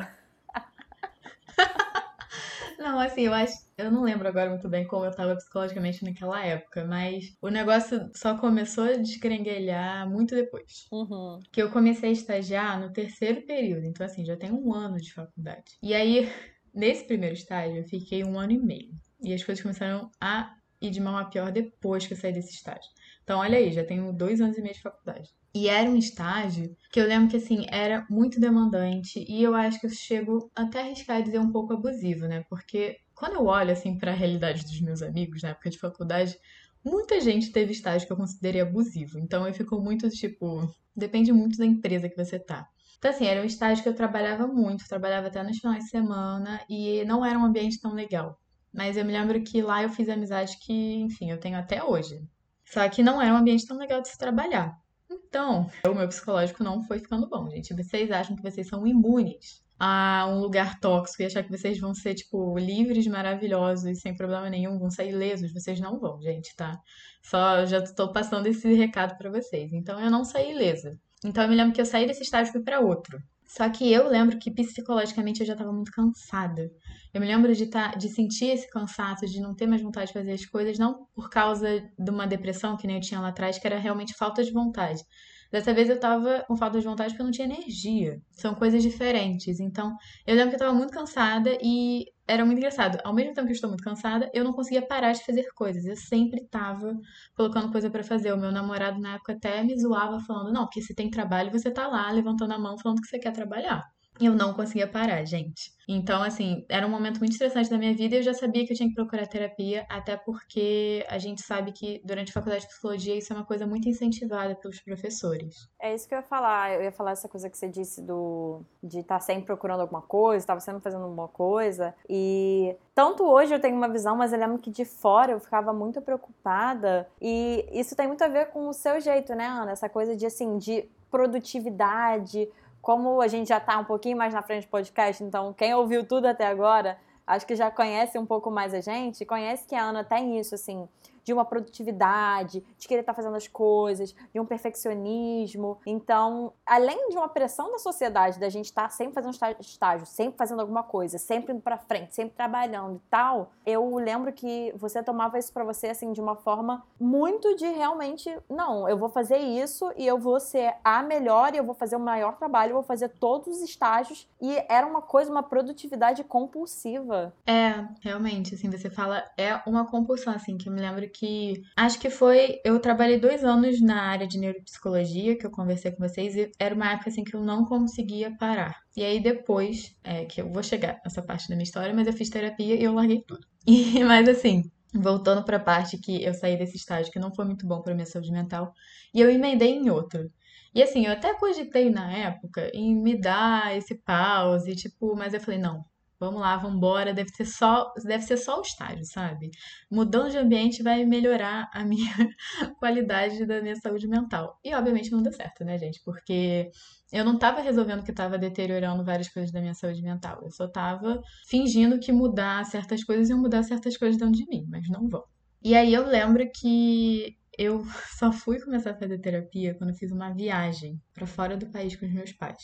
Não, assim, eu acho. Eu não lembro agora muito bem como eu tava psicologicamente naquela época, mas o negócio só começou a desgrenguelhar muito depois. Uhum. Que eu comecei a estagiar no terceiro período, então assim, já tem um ano de faculdade. E aí, *laughs* nesse primeiro estágio, eu fiquei um ano e meio. E as coisas começaram a ir de mal a pior depois que eu saí desse estágio. Então, olha aí, já tenho dois anos e meio de faculdade. E era um estágio que eu lembro que, assim, era muito demandante e eu acho que eu chego até a arriscar dizer um pouco abusivo, né? Porque quando eu olho, assim, para a realidade dos meus amigos na época de faculdade, muita gente teve estágio que eu considerei abusivo. Então, eu fico muito, tipo, depende muito da empresa que você tá. Então, assim, era um estágio que eu trabalhava muito, trabalhava até nos finais de semana e não era um ambiente tão legal. Mas eu me lembro que lá eu fiz amizade que, enfim, eu tenho até hoje. Só que não era um ambiente tão legal de se trabalhar. Então, o meu psicológico não foi ficando bom, gente. Vocês acham que vocês são imunes a um lugar tóxico e achar que vocês vão ser, tipo, livres, maravilhosos, sem problema nenhum, vão sair ilesos. Vocês não vão, gente, tá? Só já tô passando esse recado pra vocês. Então, eu não saí ilesa. Então, eu me lembro que eu saí desse estágio e fui pra outro. Só que eu lembro que psicologicamente eu já tava muito cansada. Eu me lembro de, tá, de sentir esse cansaço, de não ter mais vontade de fazer as coisas, não por causa de uma depressão que nem eu tinha lá atrás, que era realmente falta de vontade. Dessa vez eu tava com falta de vontade porque eu não tinha energia. São coisas diferentes. Então, eu lembro que eu tava muito cansada e era muito engraçado. Ao mesmo tempo que eu estou muito cansada, eu não conseguia parar de fazer coisas. Eu sempre tava colocando coisa pra fazer. O meu namorado na época até me zoava falando: "Não, porque se tem trabalho, você tá lá levantando a mão falando que você quer trabalhar". E eu não conseguia parar, gente. Então, assim, era um momento muito estressante da minha vida e eu já sabia que eu tinha que procurar terapia, até porque a gente sabe que durante a faculdade de psicologia isso é uma coisa muito incentivada pelos professores. É isso que eu ia falar. Eu ia falar essa coisa que você disse do de estar sempre procurando alguma coisa, estava sempre fazendo alguma coisa. E tanto hoje eu tenho uma visão, mas eu lembro que de fora eu ficava muito preocupada. E isso tem muito a ver com o seu jeito, né, Ana? Essa coisa de assim, de produtividade. Como a gente já tá um pouquinho mais na frente do podcast, então quem ouviu tudo até agora, acho que já conhece um pouco mais a gente, conhece que a Ana tem isso, assim, de uma produtividade, de querer estar fazendo as coisas, de um perfeccionismo. Então, além de uma pressão da sociedade, da gente estar sempre fazendo está- estágio, sempre fazendo alguma coisa, sempre indo pra frente, sempre trabalhando e tal, eu lembro que você tomava isso pra você, assim, de uma forma muito de realmente, não, eu vou fazer isso e eu vou ser a melhor e eu vou fazer o maior trabalho, eu vou fazer todos os estágios. E era uma coisa, uma produtividade compulsiva. É, realmente, assim, você fala, é uma compulsão, assim, que eu me lembro que. Acho que foi. Eu trabalhei dois anos na área de neuropsicologia, que eu conversei com vocês, e era uma época, assim, que eu não conseguia parar. E aí depois, é, que eu vou chegar nessa parte da minha história, mas eu fiz terapia e eu larguei tudo. *laughs* E, mas assim. voltando para a parte que eu saí desse estágio que não foi muito bom para minha saúde mental e eu emendei em outro. E assim, eu até cogitei na época em me dar esse pause, tipo, mas eu falei, não, vamos lá, vamos embora, deve ser só, deve ser só o estágio, sabe? Mudando de ambiente vai melhorar a minha *laughs* qualidade da minha saúde mental. E obviamente não deu certo, né, gente? Porque eu não estava resolvendo que estava deteriorando várias coisas da minha saúde mental. Eu só estava fingindo que mudar certas coisas iam mudar certas coisas dentro de mim, mas não vão. E aí eu lembro que eu *laughs* só fui começar a fazer terapia quando eu fiz uma viagem para fora do país com os meus pais.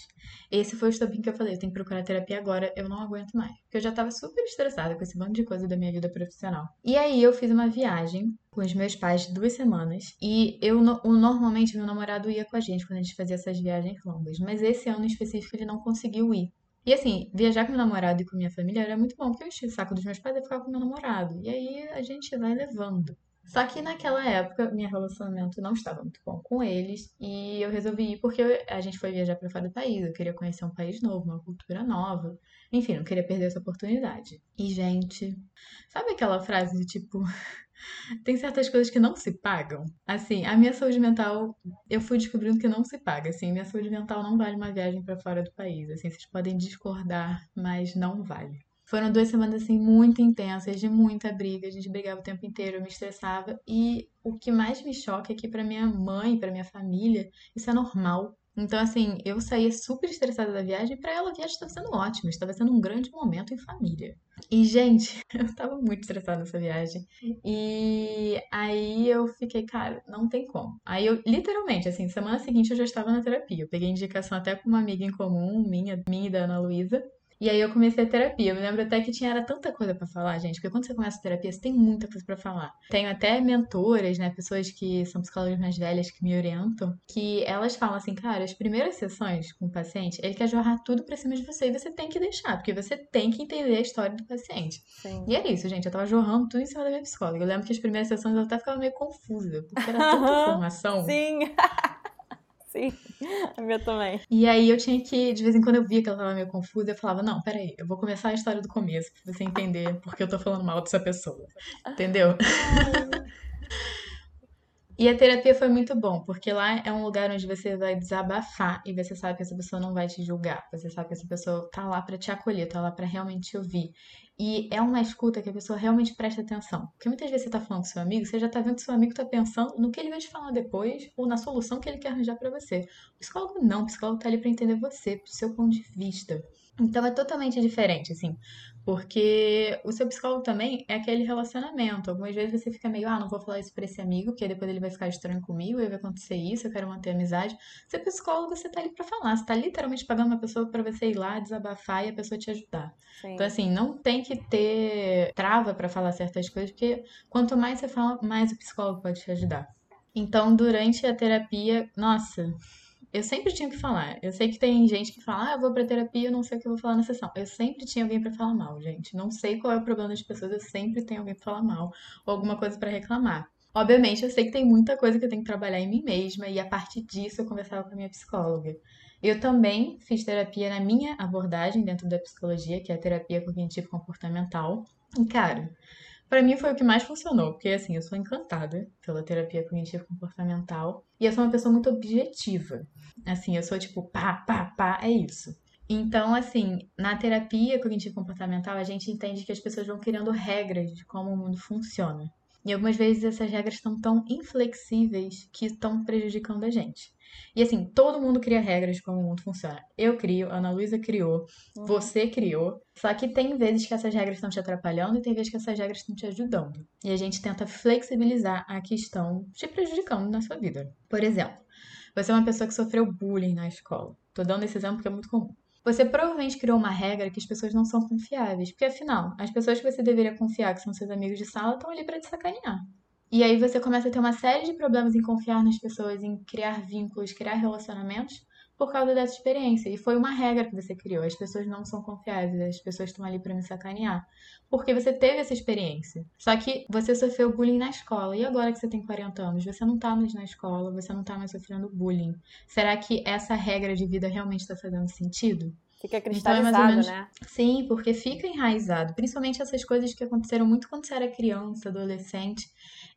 Esse foi o estopim que eu falei, eu tenho que procurar terapia agora, eu não aguento mais. Porque eu já tava super estressada com esse bando de coisa da minha vida profissional. E aí eu fiz uma viagem com os meus pais duas semanas. E eu normalmente meu namorado ia com a gente quando a gente fazia essas viagens longas. Mas esse ano em específico ele não conseguiu ir. E assim, viajar com meu namorado e com minha família era muito bom, porque eu o saco dos meus pais e ficava com meu namorado. E aí a gente vai levando. Só que naquela época, meu relacionamento não estava muito bom com eles e eu resolvi ir porque a gente foi viajar para fora do país. Eu queria conhecer um país novo, uma cultura nova. Enfim, não queria perder essa oportunidade. E, gente, sabe aquela frase de tipo. *laughs* Tem certas coisas que não se pagam. Assim, a minha saúde mental, eu fui descobrindo que não se paga. Assim, minha saúde mental não vale uma viagem para fora do país. Assim, vocês podem discordar, mas não vale. Foram duas semanas assim muito intensas, de muita briga. A gente brigava o tempo inteiro, eu me estressava. E o que mais me choca é que para minha mãe, para minha família, isso é normal. Então, assim, eu saía super estressada da viagem e pra ela a viagem estava sendo ótima, estava sendo um grande momento em família. E, gente, *laughs* eu estava muito estressada nessa viagem. E aí eu fiquei, cara, não tem como. Aí eu, literalmente, assim, semana seguinte eu já estava na terapia. Eu peguei indicação até com uma amiga em comum, minha, minha e da Ana Luísa. E aí eu comecei a terapia. Eu me lembro até que tinha era tanta coisa para falar, gente, porque quando você começa a terapia, você tem muita coisa para falar. Tenho até mentoras, né, pessoas que são psicólogas mais velhas que me orientam, que elas falam assim, cara, as primeiras sessões com o paciente, ele quer jorrar tudo pra cima de você e você tem que deixar, porque você tem que entender a história do paciente. Sim. E é isso, gente, eu tava jorrando tudo em cima da minha psicóloga. Eu lembro que as primeiras sessões eu até ficava meio confusa, porque era tanta *laughs* informação. Sim. *laughs* Sim, *laughs* a minha também. E aí eu tinha que, de vez em quando eu via que ela tava meio confusa, eu falava, não, peraí, eu vou começar a história do começo, pra você entender porque eu tô falando mal dessa pessoa. Entendeu? *laughs* *laughs* E a terapia foi muito bom, porque lá é um lugar onde você vai desabafar e você sabe que essa pessoa não vai te julgar. Você sabe que essa pessoa tá lá para te acolher, tá lá para realmente te ouvir. E é uma escuta que a pessoa realmente presta atenção. Porque muitas vezes você tá falando com seu amigo, você já tá vendo que seu amigo tá pensando no que ele vai te falar depois ou na solução que ele quer arranjar para você. O psicólogo não, o psicólogo tá ali para entender você, pro seu ponto de vista. Então é totalmente diferente, assim. Porque o seu psicólogo também é aquele relacionamento. Algumas vezes você fica meio, ah, não vou falar isso pra esse amigo, porque depois ele vai ficar estranho comigo, e vai acontecer isso, eu quero manter amizade. Seu psicólogo, você tá ali pra falar. Você tá literalmente pagando uma pessoa para você ir lá, desabafar e a pessoa te ajudar. Sim. Então, assim, não tem que ter trava para falar certas coisas, porque quanto mais você fala, mais o psicólogo pode te ajudar. Então, durante a terapia, nossa, eu sempre tinha que falar. Eu sei que tem gente que fala, ah, eu vou pra terapia, eu não sei o que eu vou falar na sessão. Eu sempre tinha alguém para falar mal, gente. Não sei qual é o problema das pessoas, eu sempre tenho alguém pra falar mal ou alguma coisa para reclamar. Obviamente, eu sei que tem muita coisa que eu tenho que trabalhar em mim mesma e a partir disso eu conversava com a minha psicóloga. Eu também fiz terapia na minha abordagem dentro da psicologia, que é a terapia cognitivo comportamental. E, cara, para mim foi o que mais funcionou, porque assim, eu sou encantada pela terapia cognitivo comportamental e eu sou uma pessoa muito objetiva. Assim, eu sou tipo, pá, pá, pá, é isso. Então, assim, na terapia cognitivo comportamental, a gente entende que as pessoas vão criando regras de como o mundo funciona. E algumas vezes essas regras estão tão inflexíveis que estão prejudicando a gente. E assim, todo mundo cria regras de como o mundo funciona. Eu crio, a Ana Luísa criou, uhum. você criou. Só que tem vezes que essas regras estão te atrapalhando e tem vezes que essas regras estão te ajudando. E a gente tenta flexibilizar a que estão te prejudicando na sua vida. Por exemplo, você é uma pessoa que sofreu bullying na escola. Tô dando esse exemplo porque é muito comum. Você provavelmente criou uma regra que as pessoas não são confiáveis, porque afinal, as pessoas que você deveria confiar, que são seus amigos de sala, estão ali para te sacanear. E aí você começa a ter uma série de problemas em confiar nas pessoas, em criar vínculos, criar relacionamentos por causa dessa experiência. E foi uma regra que você criou. As pessoas não são confiáveis, as pessoas estão ali para me sacanear. Porque você teve essa experiência. Só que você sofreu bullying na escola. E agora que você tem 40 anos, você não tá mais na escola, você não tá mais sofrendo bullying. Será que essa regra de vida realmente está fazendo sentido? Fica Então é mais cristalizado, ou menos. né? Sim, porque fica enraizado. Principalmente essas coisas que aconteceram muito quando você era criança, adolescente.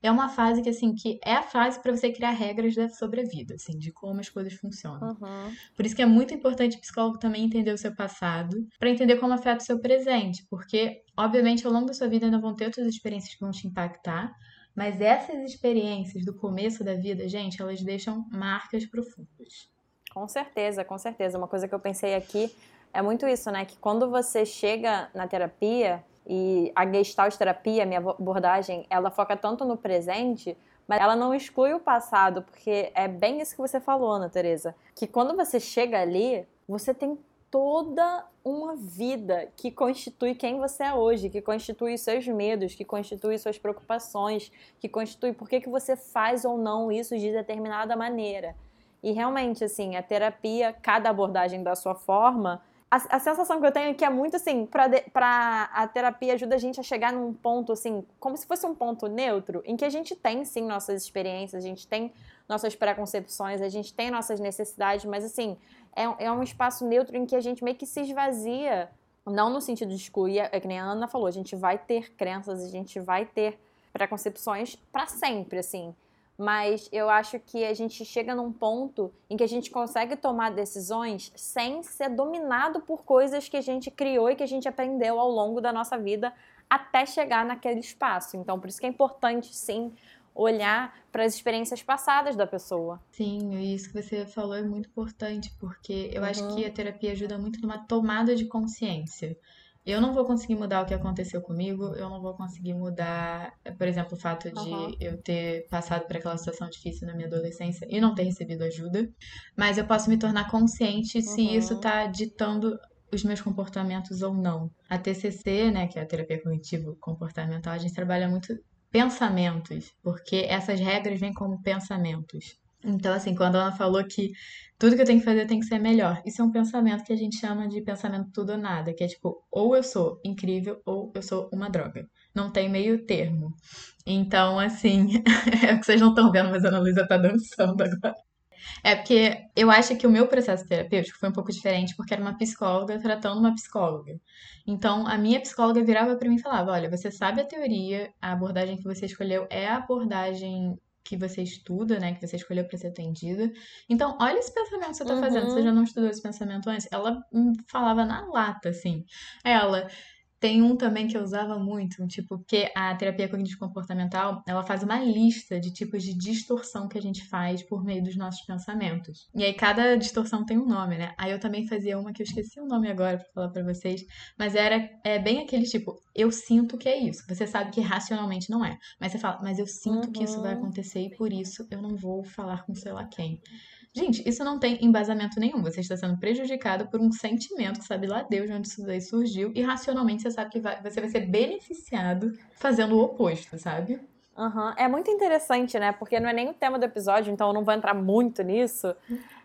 É uma fase que, assim, que é a fase para você criar regras da- sobre a vida, assim, de como as coisas funcionam. Uhum. Por isso que é muito importante o psicólogo também entender o seu passado, para entender como afeta o seu presente, porque, obviamente, ao longo da sua vida ainda vão ter outras experiências que vão te impactar, mas essas experiências do começo da vida, gente, elas deixam marcas profundas. Com certeza, com certeza. Uma coisa que eu pensei aqui é muito isso, né? Que quando você chega na terapia e a Gestalt terapia, minha abordagem, ela foca tanto no presente, mas ela não exclui o passado, porque é bem isso que você falou, Ana Teresa, que quando você chega ali, você tem toda uma vida que constitui quem você é hoje, que constitui seus medos, que constitui suas preocupações, que constitui por que, que você faz ou não isso de determinada maneira. E realmente, assim, a terapia, cada abordagem da sua forma, a, a sensação que eu tenho é que é muito assim, pra, de- pra a terapia ajuda a gente a chegar num ponto, assim, como se fosse um ponto neutro, em que a gente tem, sim, nossas experiências, a gente tem nossas preconcepções, a gente tem nossas necessidades, mas, assim, é, é um espaço neutro em que a gente meio que se esvazia, não no sentido de excluir, é que nem a Ana falou, a gente vai ter crenças, a gente vai ter preconcepções pra sempre, assim. Mas eu acho que a gente chega num ponto em que a gente consegue tomar decisões sem ser dominado por coisas que a gente criou e que a gente aprendeu ao longo da nossa vida até chegar naquele espaço. Então, por isso que é importante, sim, olhar para as experiências passadas da pessoa. Sim, isso que você falou é muito importante, porque eu acho Uhum. que a terapia ajuda muito numa tomada de consciência. Eu não vou conseguir mudar o que aconteceu comigo, eu não vou conseguir mudar, por exemplo, o fato de Uhum. eu ter passado por aquela situação difícil na minha adolescência e não ter recebido ajuda, mas eu posso me tornar consciente se Uhum. isso tá ditando os meus comportamentos ou não. A TCC, né, que é a terapia cognitivo comportamental, a gente trabalha muito pensamentos, porque essas regras vêm como pensamentos. Então, assim, quando a Ana falou que tudo que eu tenho que fazer tem que ser melhor, isso é um pensamento que a gente chama de pensamento tudo ou nada, que é tipo, ou eu sou incrível ou eu sou uma droga. Não tem meio termo. Então, assim, *laughs* é o que vocês não estão vendo, mas a Ana Luísa tá dançando agora. É porque eu acho que o meu processo terapêutico foi um pouco diferente, porque era uma psicóloga tratando uma psicóloga. Então, a minha psicóloga virava pra mim e falava: Olha, você sabe a teoria, a abordagem que você escolheu é a abordagem que você estuda, né? Que você escolheu pra ser atendida. Então, olha esse pensamento que você tá fazendo. Você Uhum. já não estudou esse pensamento antes? Ela hum, falava na lata, assim. Ela. Tem um também que eu usava muito, tipo, porque a terapia cognitivo-comportamental, ela faz uma lista de tipos de distorção que a gente faz por meio dos nossos pensamentos. E aí cada distorção tem um nome, né? Aí eu também fazia uma que eu esqueci o nome agora pra falar pra vocês, mas era é bem aquele tipo, eu sinto que é isso. Você sabe que racionalmente não é, mas você fala, mas eu sinto que isso vai Uhum. acontecer e por isso eu não vou falar com sei lá quem. Gente, isso não tem embasamento nenhum. Você está sendo prejudicado por um sentimento que sabe lá Deus de onde isso daí surgiu e racionalmente você sabe que vai- você vai ser beneficiado fazendo o oposto, sabe? Aham. É muito interessante, né? Porque não é nem o tema do episódio, então eu não vou entrar muito nisso.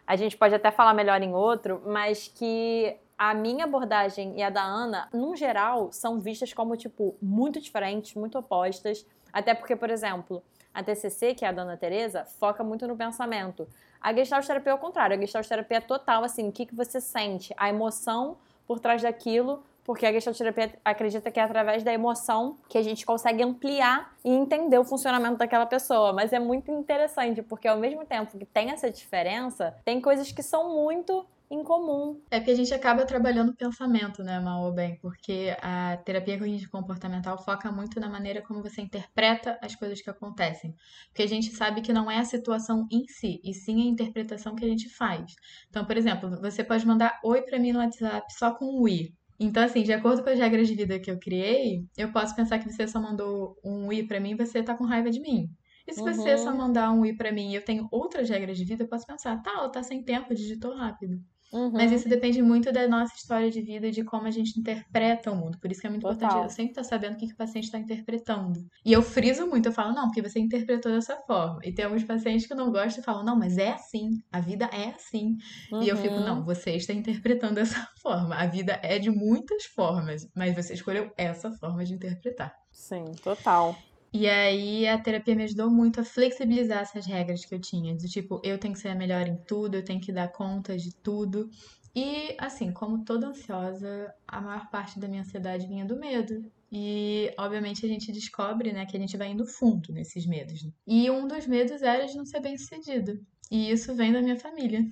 A gente pode até falar melhor em outro, mas que a minha abordagem e a da Ana, num geral, são vistas como, tipo, muito diferentes, muito opostas. Até porque, por exemplo, a TCC, que é a da Ana Teresa, foca muito no pensamento. A Gestalt terapia é o contrário. A Gestalt terapia é total, assim, o que, que você sente, a emoção por trás daquilo, porque a Gestalt terapia acredita que é através da emoção que a gente consegue ampliar e entender o funcionamento daquela pessoa. Mas é muito interessante, porque ao mesmo tempo que tem essa diferença, tem coisas que são muito em comum. É porque a gente acaba trabalhando o pensamento, né, mal bem? Porque a terapia cognitivo-comportamental foca muito na maneira como você interpreta as coisas que acontecem. Porque a gente sabe que não é a situação em si, e sim a interpretação que a gente faz. Então, por exemplo, você pode mandar oi pra mim no WhatsApp só com um i. Então, assim, de acordo com as regras de vida que eu criei, eu posso pensar que você só mandou um i pra mim e você tá com raiva de mim. E se você Uhum. só mandar um i pra mim e eu tenho outras regras de vida, eu posso pensar, tá, ela tá sem tempo, digitou rápido. Uhum. Mas isso depende muito da nossa história de vida e de como a gente interpreta o mundo. Por isso que é muito Total. importante eu sempre estar sabendo o que, que o paciente está interpretando. E eu friso muito, eu falo, não, porque você interpretou dessa forma. E tem alguns pacientes que não gostam e falam, não, mas é assim, a vida é assim. E eu fico, Uhum. não, você está interpretando *laughs* dessa forma. A vida é de muitas formas, mas você escolheu essa forma de interpretar. Sim, total. E aí a terapia me ajudou muito a flexibilizar essas regras que eu tinha, do tipo, eu tenho que ser a melhor em tudo, eu tenho que dar conta de tudo. E, assim, como toda ansiosa, a maior parte da minha ansiedade vinha do medo. E, obviamente, a gente descobre, né, que a gente vai indo fundo nesses medos. E um dos medos era de não ser bem sucedida. E isso vem da minha família.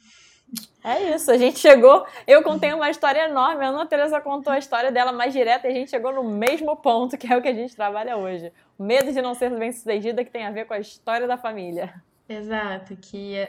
É isso, a gente chegou. Eu contei uma história enorme, a Ana Teresa contou a história dela mais direta e a gente chegou no mesmo ponto, que é o que a gente trabalha hoje. O medo de não ser bem sucedida que tem a ver com a história da família. Exato, que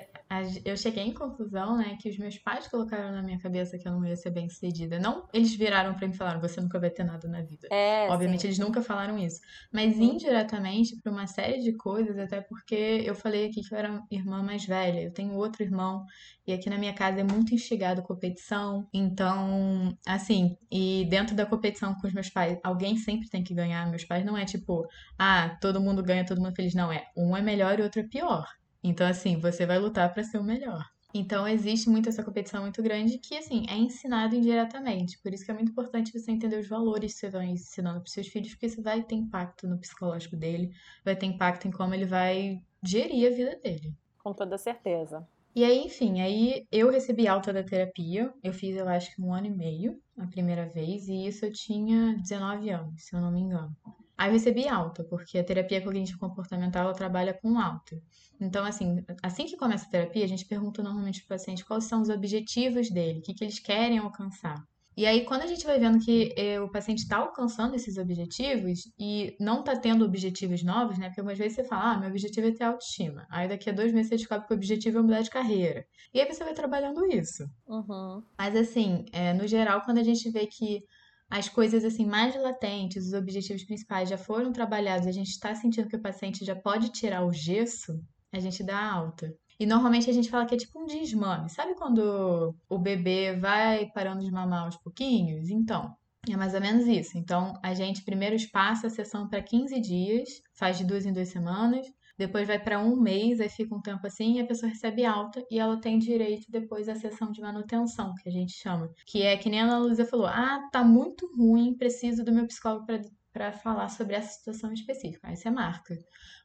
eu cheguei em conclusão, né, que os meus pais colocaram na minha cabeça que eu não ia ser bem sucedida. Não, eles viraram para mim e falaram, você nunca vai ter nada na vida. É, Obviamente sim. eles nunca falaram isso, mas indiretamente por uma série de coisas, até porque eu falei aqui que eu era irmã mais velha. Eu tenho outro irmão e aqui na minha casa é muito instigado competição. Então, assim, e dentro da competição com os meus pais, alguém sempre tem que ganhar. Meus pais não é tipo, ah, todo mundo ganha, todo mundo feliz. Não, é um é melhor e outro é pior. Então, assim, você vai lutar para ser o melhor. Então, existe muito essa competição muito grande que, assim, é ensinado indiretamente. Por isso que é muito importante você entender os valores que você vai ensinando para seus filhos, porque isso vai ter impacto no psicológico dele, vai ter impacto em como ele vai gerir a vida dele. Com toda certeza. E aí, enfim, aí eu recebi alta da terapia. Eu fiz, eu acho que um ano e meio a primeira vez, e isso eu tinha 19 anos, se eu não me engano. Aí eu recebi alta, porque a terapia cognitivo comportamental ela trabalha com alta. Então, assim, assim que começa a terapia, a gente pergunta normalmente para o paciente quais são os objetivos dele, o que, que eles querem alcançar. E aí, quando a gente vai vendo que eh, o paciente está alcançando esses objetivos e não está tendo objetivos novos, né? Porque algumas vezes você fala, ah, meu objetivo é ter autoestima. Aí daqui a dois meses você descobre que o objetivo é mudar de carreira. E aí você vai trabalhando isso. Uhum. Mas assim, é, no geral, quando a gente vê que as coisas assim mais latentes, os objetivos principais já foram trabalhados, a gente está sentindo que o paciente já pode tirar o gesso, a gente dá alta. E normalmente a gente fala que é tipo um desmame. Sabe quando o bebê vai parando de mamar aos pouquinhos? Então, é mais ou menos isso. Então, a gente primeiro espaça a sessão para 15 dias, faz de duas em duas semanas, depois vai para um mês, aí fica um tempo assim e a pessoa recebe alta e ela tem direito depois à sessão de manutenção, que a gente chama. Que é que nem a Ana Luísa falou: ah, tá muito ruim, preciso do meu psicólogo para falar sobre essa situação específica. Aí você marca.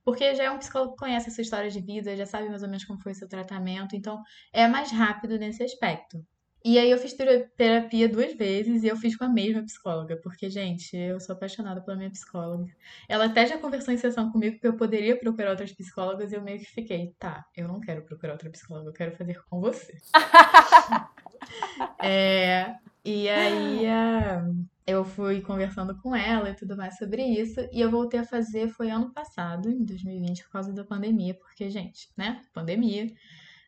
Porque já é um psicólogo que conhece a sua história de vida, já sabe mais ou menos como foi o seu tratamento, então é mais rápido nesse aspecto. E aí eu fiz terapia duas vezes e eu fiz com a mesma psicóloga, porque, gente, eu sou apaixonada pela minha psicóloga. Ela até já conversou em sessão comigo que eu poderia procurar outras psicólogas e eu meio que fiquei, tá, eu não quero procurar outra psicóloga, eu quero fazer com você. *laughs* é, e aí eu fui conversando com ela e tudo mais sobre isso, e eu voltei a fazer, foi ano passado, em 2020, por causa da pandemia, porque, gente, né, pandemia.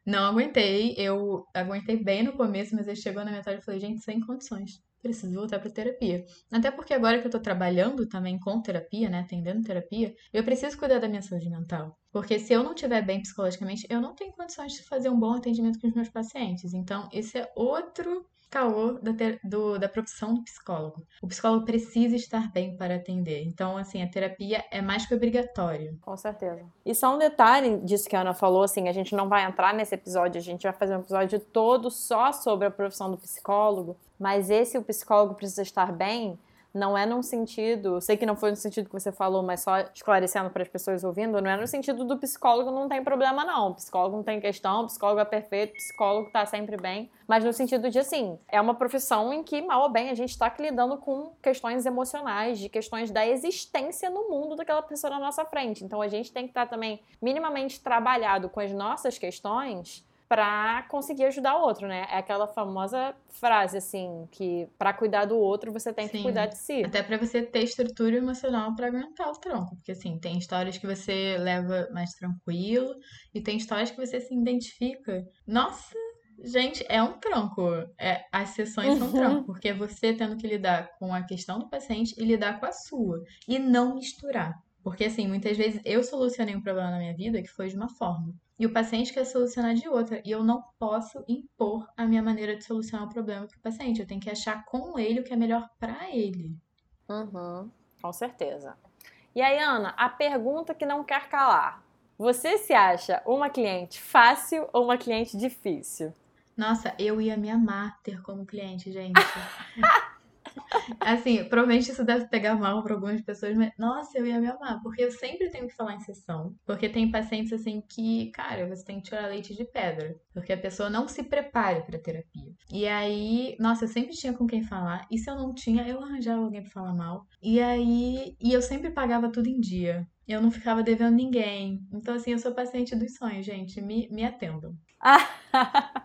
Não aguentei, eu aguentei bem no começo, mas aí chegou na metade e falei, gente, sem condições, preciso voltar para terapia. Até porque agora que eu tô trabalhando também com terapia, né, atendendo terapia, eu preciso cuidar da minha saúde mental. Porque se eu não estiver bem psicologicamente, eu não tenho condições de fazer um bom atendimento com os meus pacientes. Então, esse é outro caô da, ter, do, da profissão do psicólogo. O psicólogo precisa estar bem para atender. Então, assim, a terapia é mais que obrigatória. Com certeza. E só um detalhe disso que a Ana falou, assim, a gente não vai entrar nesse episódio, a gente vai fazer um episódio todo só sobre a profissão do psicólogo, mas esse o psicólogo precisa estar bem não é num sentido, sei que não foi no sentido que você falou, mas só esclarecendo para as pessoas ouvindo, não é no sentido do psicólogo não tem problema não, psicólogo não tem questão, psicólogo é perfeito, psicólogo tá sempre bem, mas no sentido de assim, é uma profissão em que mal ou bem a gente está lidando com questões emocionais, de questões da existência no mundo daquela pessoa na nossa frente. Então a gente tem que estar tá também minimamente trabalhado com as nossas questões para conseguir ajudar o outro, né? É aquela famosa frase assim que para cuidar do outro você tem que Sim. cuidar de si. Até para você ter estrutura emocional para aguentar o tronco, porque assim, tem histórias que você leva mais tranquilo e tem histórias que você se identifica. Nossa, gente, é um tronco. É, as sessões são Uhum. tronco, porque é você tendo que lidar com a questão do paciente e lidar com a sua e não misturar. Porque assim, muitas vezes eu solucionei um problema na minha vida que foi de uma forma. E o paciente quer solucionar de outra. E eu não posso impor a minha maneira de solucionar o problema para o paciente. Eu tenho que achar com ele o que é melhor para ele. Uhum, com certeza. E aí, Ana, a pergunta que não quer calar. Você se acha uma cliente fácil ou uma cliente difícil? Nossa, eu ia me amar ter como cliente, gente. *laughs* *laughs* Assim, provavelmente isso deve pegar mal para algumas pessoas, mas nossa, eu ia me amar, porque eu sempre tenho que falar em sessão. Porque tem pacientes assim que, cara, você tem que tirar leite de pedra, porque a pessoa não se prepara para terapia. E aí, nossa, eu sempre tinha com quem falar, e se eu não tinha, eu arranjava alguém para falar mal. E aí, e eu sempre pagava tudo em dia. Eu não ficava devendo ninguém. Então, assim, eu sou paciente dos sonhos, gente. Me, me atendam. *laughs*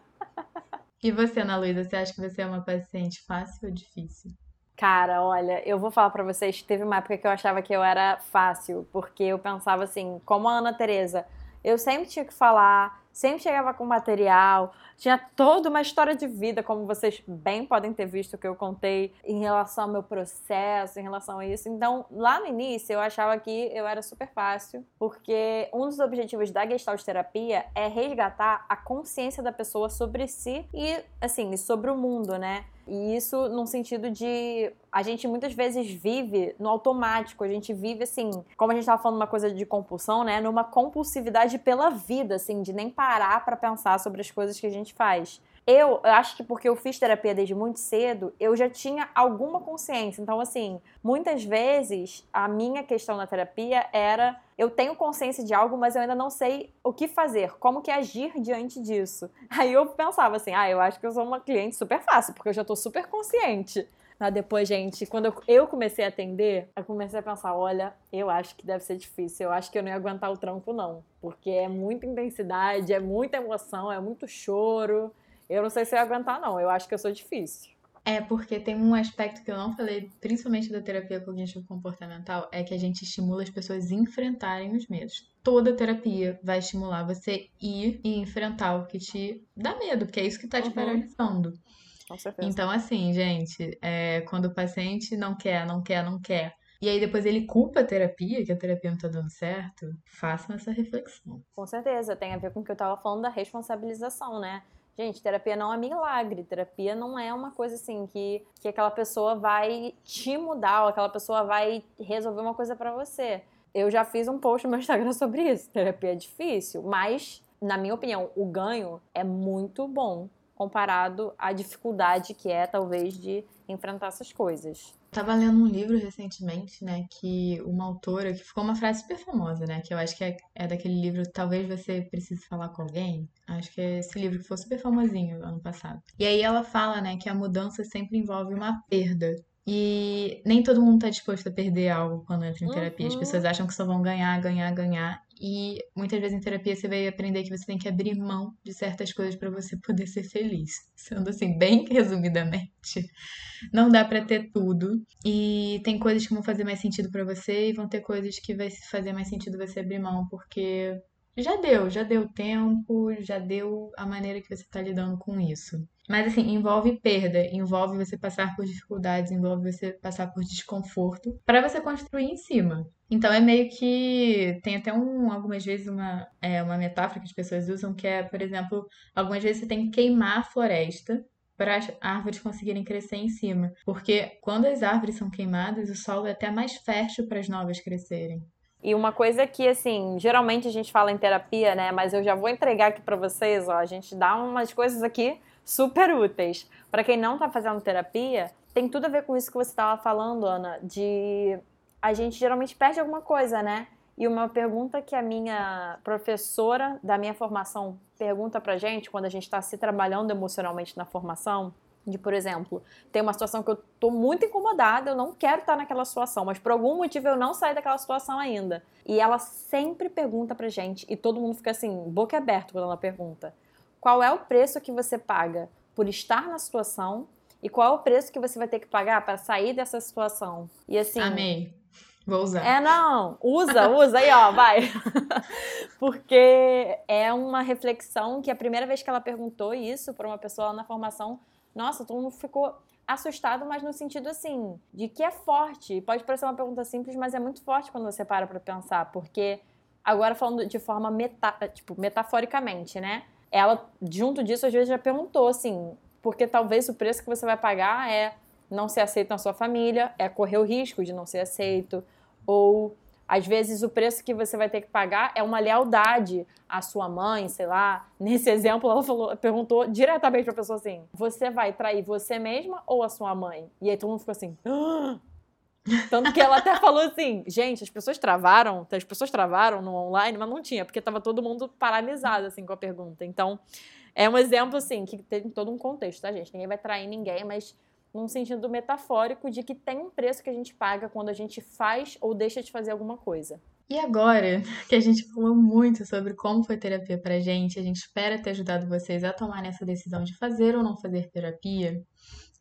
e você, Ana Luísa, você acha que você é uma paciente fácil ou difícil? Cara, olha, eu vou falar para vocês teve uma época que eu achava que eu era fácil, porque eu pensava assim, como a Ana Teresa, eu sempre tinha que falar, sempre chegava com material, tinha toda uma história de vida, como vocês bem podem ter visto que eu contei em relação ao meu processo, em relação a isso. Então, lá no início, eu achava que eu era super fácil, porque um dos objetivos da Gestalt terapia é resgatar a consciência da pessoa sobre si e, assim, sobre o mundo, né? E isso num sentido de a gente muitas vezes vive no automático, a gente vive assim, como a gente estava falando uma coisa de compulsão, né, numa compulsividade pela vida, assim, de nem parar para pensar sobre as coisas que a gente faz. Eu, eu acho que porque eu fiz terapia desde muito cedo, eu já tinha alguma consciência. Então, assim, muitas vezes a minha questão na terapia era eu tenho consciência de algo, mas eu ainda não sei o que fazer, como que agir diante disso. *laughs* Aí eu pensava assim, ah, eu acho que eu sou uma cliente super fácil, porque eu já tô super consciente. Mas depois, gente, quando eu comecei a atender, eu comecei a pensar, olha, eu acho que deve ser difícil, eu acho que eu não ia aguentar o trampo não, porque é muita intensidade, é muita emoção, é muito choro, eu não sei se eu ia aguentar, não. Eu acho que eu sou difícil. É, porque tem um aspecto que eu não falei, principalmente da terapia cognitivo comportamental, é que a gente estimula as pessoas a enfrentarem os medos. Toda terapia vai estimular você ir e enfrentar o que te dá medo, porque é isso que tá te uhum. paralisando. Com certeza. Então, assim, gente, é, quando o paciente não quer, não quer, não quer, e aí depois ele culpa a terapia, que a terapia não tá dando certo, façam essa reflexão. Com certeza, tem a ver com o que eu tava falando da responsabilização, né? Gente, terapia não é milagre. Terapia não é uma coisa assim que, que aquela pessoa vai te mudar ou aquela pessoa vai resolver uma coisa para você. Eu já fiz um post no meu Instagram *laughs* sobre isso. Terapia é difícil, mas, na minha opinião, o ganho é muito bom comparado à dificuldade que é, talvez, de enfrentar essas coisas. Tava lendo um livro recentemente, né, que uma autora, que ficou uma frase super famosa, né, que eu acho que é, é daquele livro Talvez Você Precise Falar com Alguém. Acho que é esse livro que foi super famosinho ano passado. E aí ela fala, né, que a mudança sempre envolve uma perda. E nem todo mundo tá disposto a perder algo quando entra em terapia. As uhum. pessoas acham que só vão ganhar, ganhar, ganhar. E muitas vezes em terapia você vai aprender que você tem que abrir mão de certas coisas para você poder ser feliz. Sendo assim, bem *laughs* resumidamente, não dá para ter tudo. E tem coisas que vão fazer mais sentido para você e vão ter coisas que vai fazer mais sentido você abrir mão, porque já deu, já deu tempo, já deu a maneira que você está lidando com isso. Mas assim, envolve perda, envolve você passar por dificuldades, envolve você passar por desconforto para você construir em cima. Então é meio que tem até um, algumas vezes uma, é, uma metáfora que as pessoas usam que é, por exemplo, algumas vezes você tem que queimar a floresta para as árvores conseguirem crescer em cima, porque quando as árvores são queimadas, o solo é até mais fértil para as novas crescerem. E uma coisa que, assim, geralmente a gente fala em terapia, né? Mas eu já vou entregar aqui para vocês, ó. A gente dá umas coisas aqui super úteis. Para quem não tá fazendo terapia, tem tudo a ver com isso que você estava falando, Ana, de a gente geralmente perde alguma coisa, né? E uma pergunta que a minha professora da minha formação pergunta pra gente quando a gente está se trabalhando emocionalmente na formação de, por exemplo, tem uma situação que eu tô muito incomodada, eu não quero estar naquela situação, mas por algum motivo eu não saí daquela situação ainda. E ela sempre pergunta pra gente, e todo mundo fica assim, boca aberta quando ela pergunta: qual é o preço que você paga por estar na situação e qual é o preço que você vai ter que pagar para sair dessa situação? E assim. Amei. Vou usar. É, não. Usa, usa aí, ó, vai. *laughs* Porque é uma reflexão que a primeira vez que ela perguntou isso para uma pessoa lá na formação, nossa, todo mundo ficou assustado, mas no sentido assim, de que é forte. Pode parecer uma pergunta simples, mas é muito forte quando você para para pensar, porque agora falando de forma meta, tipo, metaforicamente, né? Ela junto disso às vezes já perguntou assim, porque talvez o preço que você vai pagar é não ser aceito na sua família, é correr o risco de não ser aceito, ou Às vezes o preço que você vai ter que pagar é uma lealdade à sua mãe, sei lá. *laughs* Nesse exemplo, ela falou, perguntou diretamente pra pessoa assim: você vai trair você mesma ou a sua mãe? E aí todo mundo ficou assim. "Ah!" Tanto que ela até falou assim, gente, as pessoas travaram, as pessoas travaram no online, mas não tinha, porque tava todo mundo paralisado, assim, com a pergunta. Então, é um exemplo, assim, que tem todo um contexto, tá, gente? Ninguém vai trair ninguém, mas num sentido metafórico de que tem um preço que a gente paga quando a gente faz ou deixa de fazer alguma coisa. E agora que a gente falou muito sobre como foi terapia pra gente, a gente espera ter ajudado vocês a tomar essa decisão de fazer ou não fazer terapia,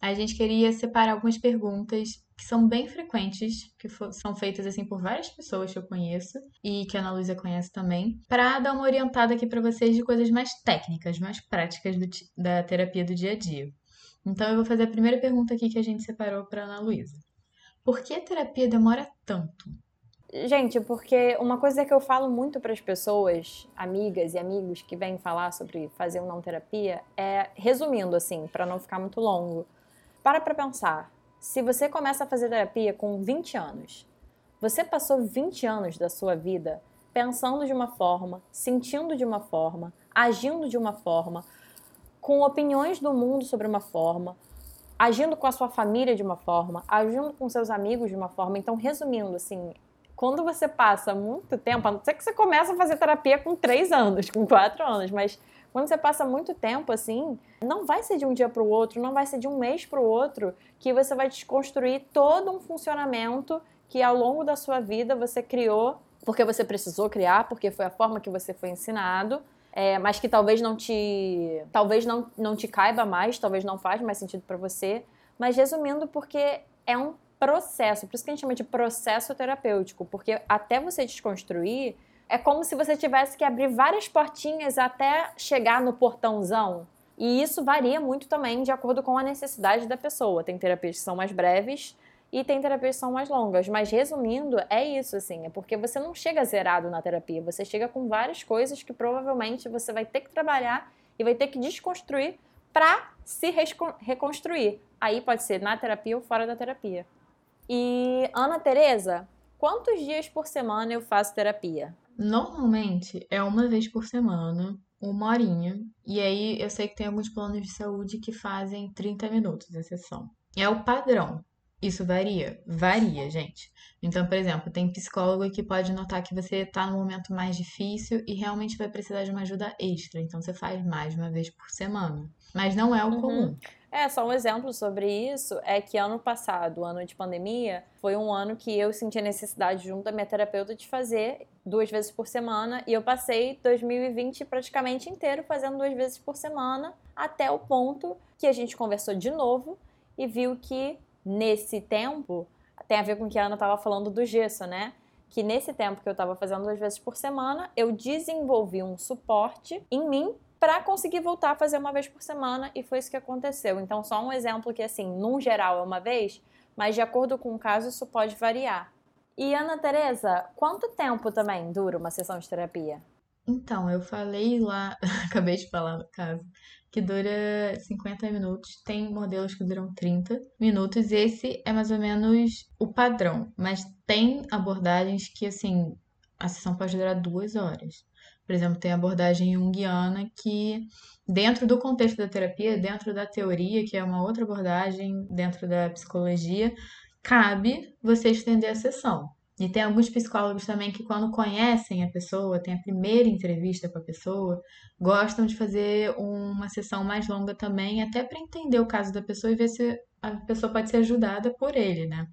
a gente queria separar algumas perguntas que são bem frequentes, que são feitas assim por várias pessoas que eu conheço e que a Ana Luísa conhece também, para dar uma orientada aqui para vocês de coisas mais técnicas, mais práticas do da terapia do dia a dia. Então eu vou fazer a primeira pergunta aqui que a gente separou para Ana Luísa. Por que a terapia demora tanto? Gente, porque uma coisa que eu falo muito para as pessoas, amigas e amigos que vêm falar sobre fazer ou não terapia, é resumindo assim, para não ficar muito longo. Para para pensar. Se você começa a fazer terapia com 20 anos, você passou 20 anos da sua vida pensando de uma forma, sentindo de uma forma, agindo de uma forma, com opiniões do mundo sobre uma forma, agindo com a sua família de uma forma, agindo com seus amigos de uma forma. Então, resumindo, assim, quando você passa muito tempo, a não ser que você começa a fazer terapia com três anos, com quatro anos, mas quando você passa muito tempo assim, não vai ser de um dia para o outro, não vai ser de um mês para o outro que você vai desconstruir todo um funcionamento que ao longo da sua vida você criou porque você precisou criar, porque foi a forma que você foi ensinado. É, mas que talvez não te talvez não, não te caiba mais, talvez não faz mais sentido para você. Mas resumindo, porque é um processo, por isso que a gente chama de processo terapêutico, porque até você desconstruir, é como se você tivesse que abrir várias portinhas até chegar no portãozão. E isso varia muito também de acordo com a necessidade da pessoa. Tem terapias que são mais breves e tem terapias que são mais longas. Mas resumindo, é isso, assim, é porque você não chega zerado na terapia, você chega com várias coisas que provavelmente você vai ter que trabalhar e vai ter que desconstruir para se reconstruir. Aí pode ser na terapia ou fora da terapia. E Ana Teresa, quantos dias por semana eu faço terapia? Normalmente é uma vez por semana, uma horinha. E aí eu sei que tem alguns planos de saúde que fazem 30 minutos a sessão. É o padrão. Isso varia? Varia, gente. Então, por exemplo, tem psicólogo que pode notar que você está num momento mais difícil e realmente vai precisar de uma ajuda extra. Então, você faz mais uma vez por semana. Mas não é o Uhum. É, só um exemplo sobre isso é que ano passado, ano de pandemia, foi um ano que eu senti a necessidade, junto da minha terapeuta, de fazer duas vezes por semana. E eu passei 2020 praticamente inteiro fazendo duas vezes por semana, até o ponto que a gente conversou de novo e viu que nesse tempo, tem a ver com o que a Ana estava falando do gesso, né? Que nesse tempo que eu estava fazendo duas vezes por semana, eu desenvolvi um suporte em mim para conseguir voltar a fazer uma vez por semana e foi isso que aconteceu. Então, só um exemplo que, assim, num geral é uma vez, mas de acordo com o caso isso pode variar. E Ana Teresa, quanto tempo também dura uma sessão de terapia? Então, eu falei lá, *laughs* acabei de falar no caso, que dura 50 minutos. Tem modelos que duram 30 minutos. Esse é mais ou menos o padrão. Mas tem abordagens que, assim, a sessão pode durar duas horas. Por exemplo, tem a abordagem junguiana que, dentro do contexto da terapia, dentro da teoria, que é uma outra abordagem dentro da psicologia, cabe você estender a sessão. E tem alguns psicólogos também que, quando conhecem a pessoa, tem a primeira entrevista com a pessoa, gostam de fazer uma sessão mais longa também, até para entender o caso da pessoa e ver se a pessoa pode ser ajudada por ele, né?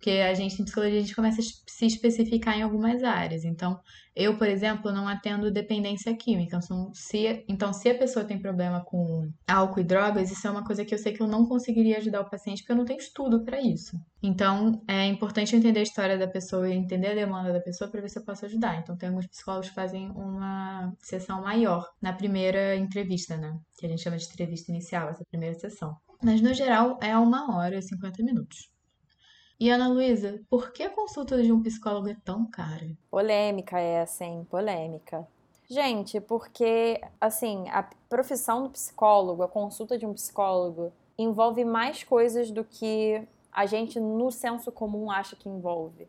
Porque a gente, em psicologia, a gente começa a se especificar em algumas áreas. Então, eu, por exemplo, não atendo dependência química. Então se, então, se a pessoa tem problema com álcool e drogas, isso é uma coisa que eu sei que eu não conseguiria ajudar o paciente porque eu não tenho estudo para isso. Então, é importante entender a história da pessoa e entender a demanda da pessoa para ver se eu posso ajudar. Então, tem alguns psicólogos que fazem uma sessão maior na primeira entrevista, né? Que a gente chama de entrevista inicial, essa primeira sessão. Mas, no geral, é uma hora e 50 minutos. E Ana Luísa, por que a consulta de um psicólogo é tão cara? Polêmica essa, hein? Polêmica. Gente, porque, assim, a profissão do psicólogo, a consulta de um psicólogo, envolve mais coisas do que a gente, no senso comum, acha que envolve.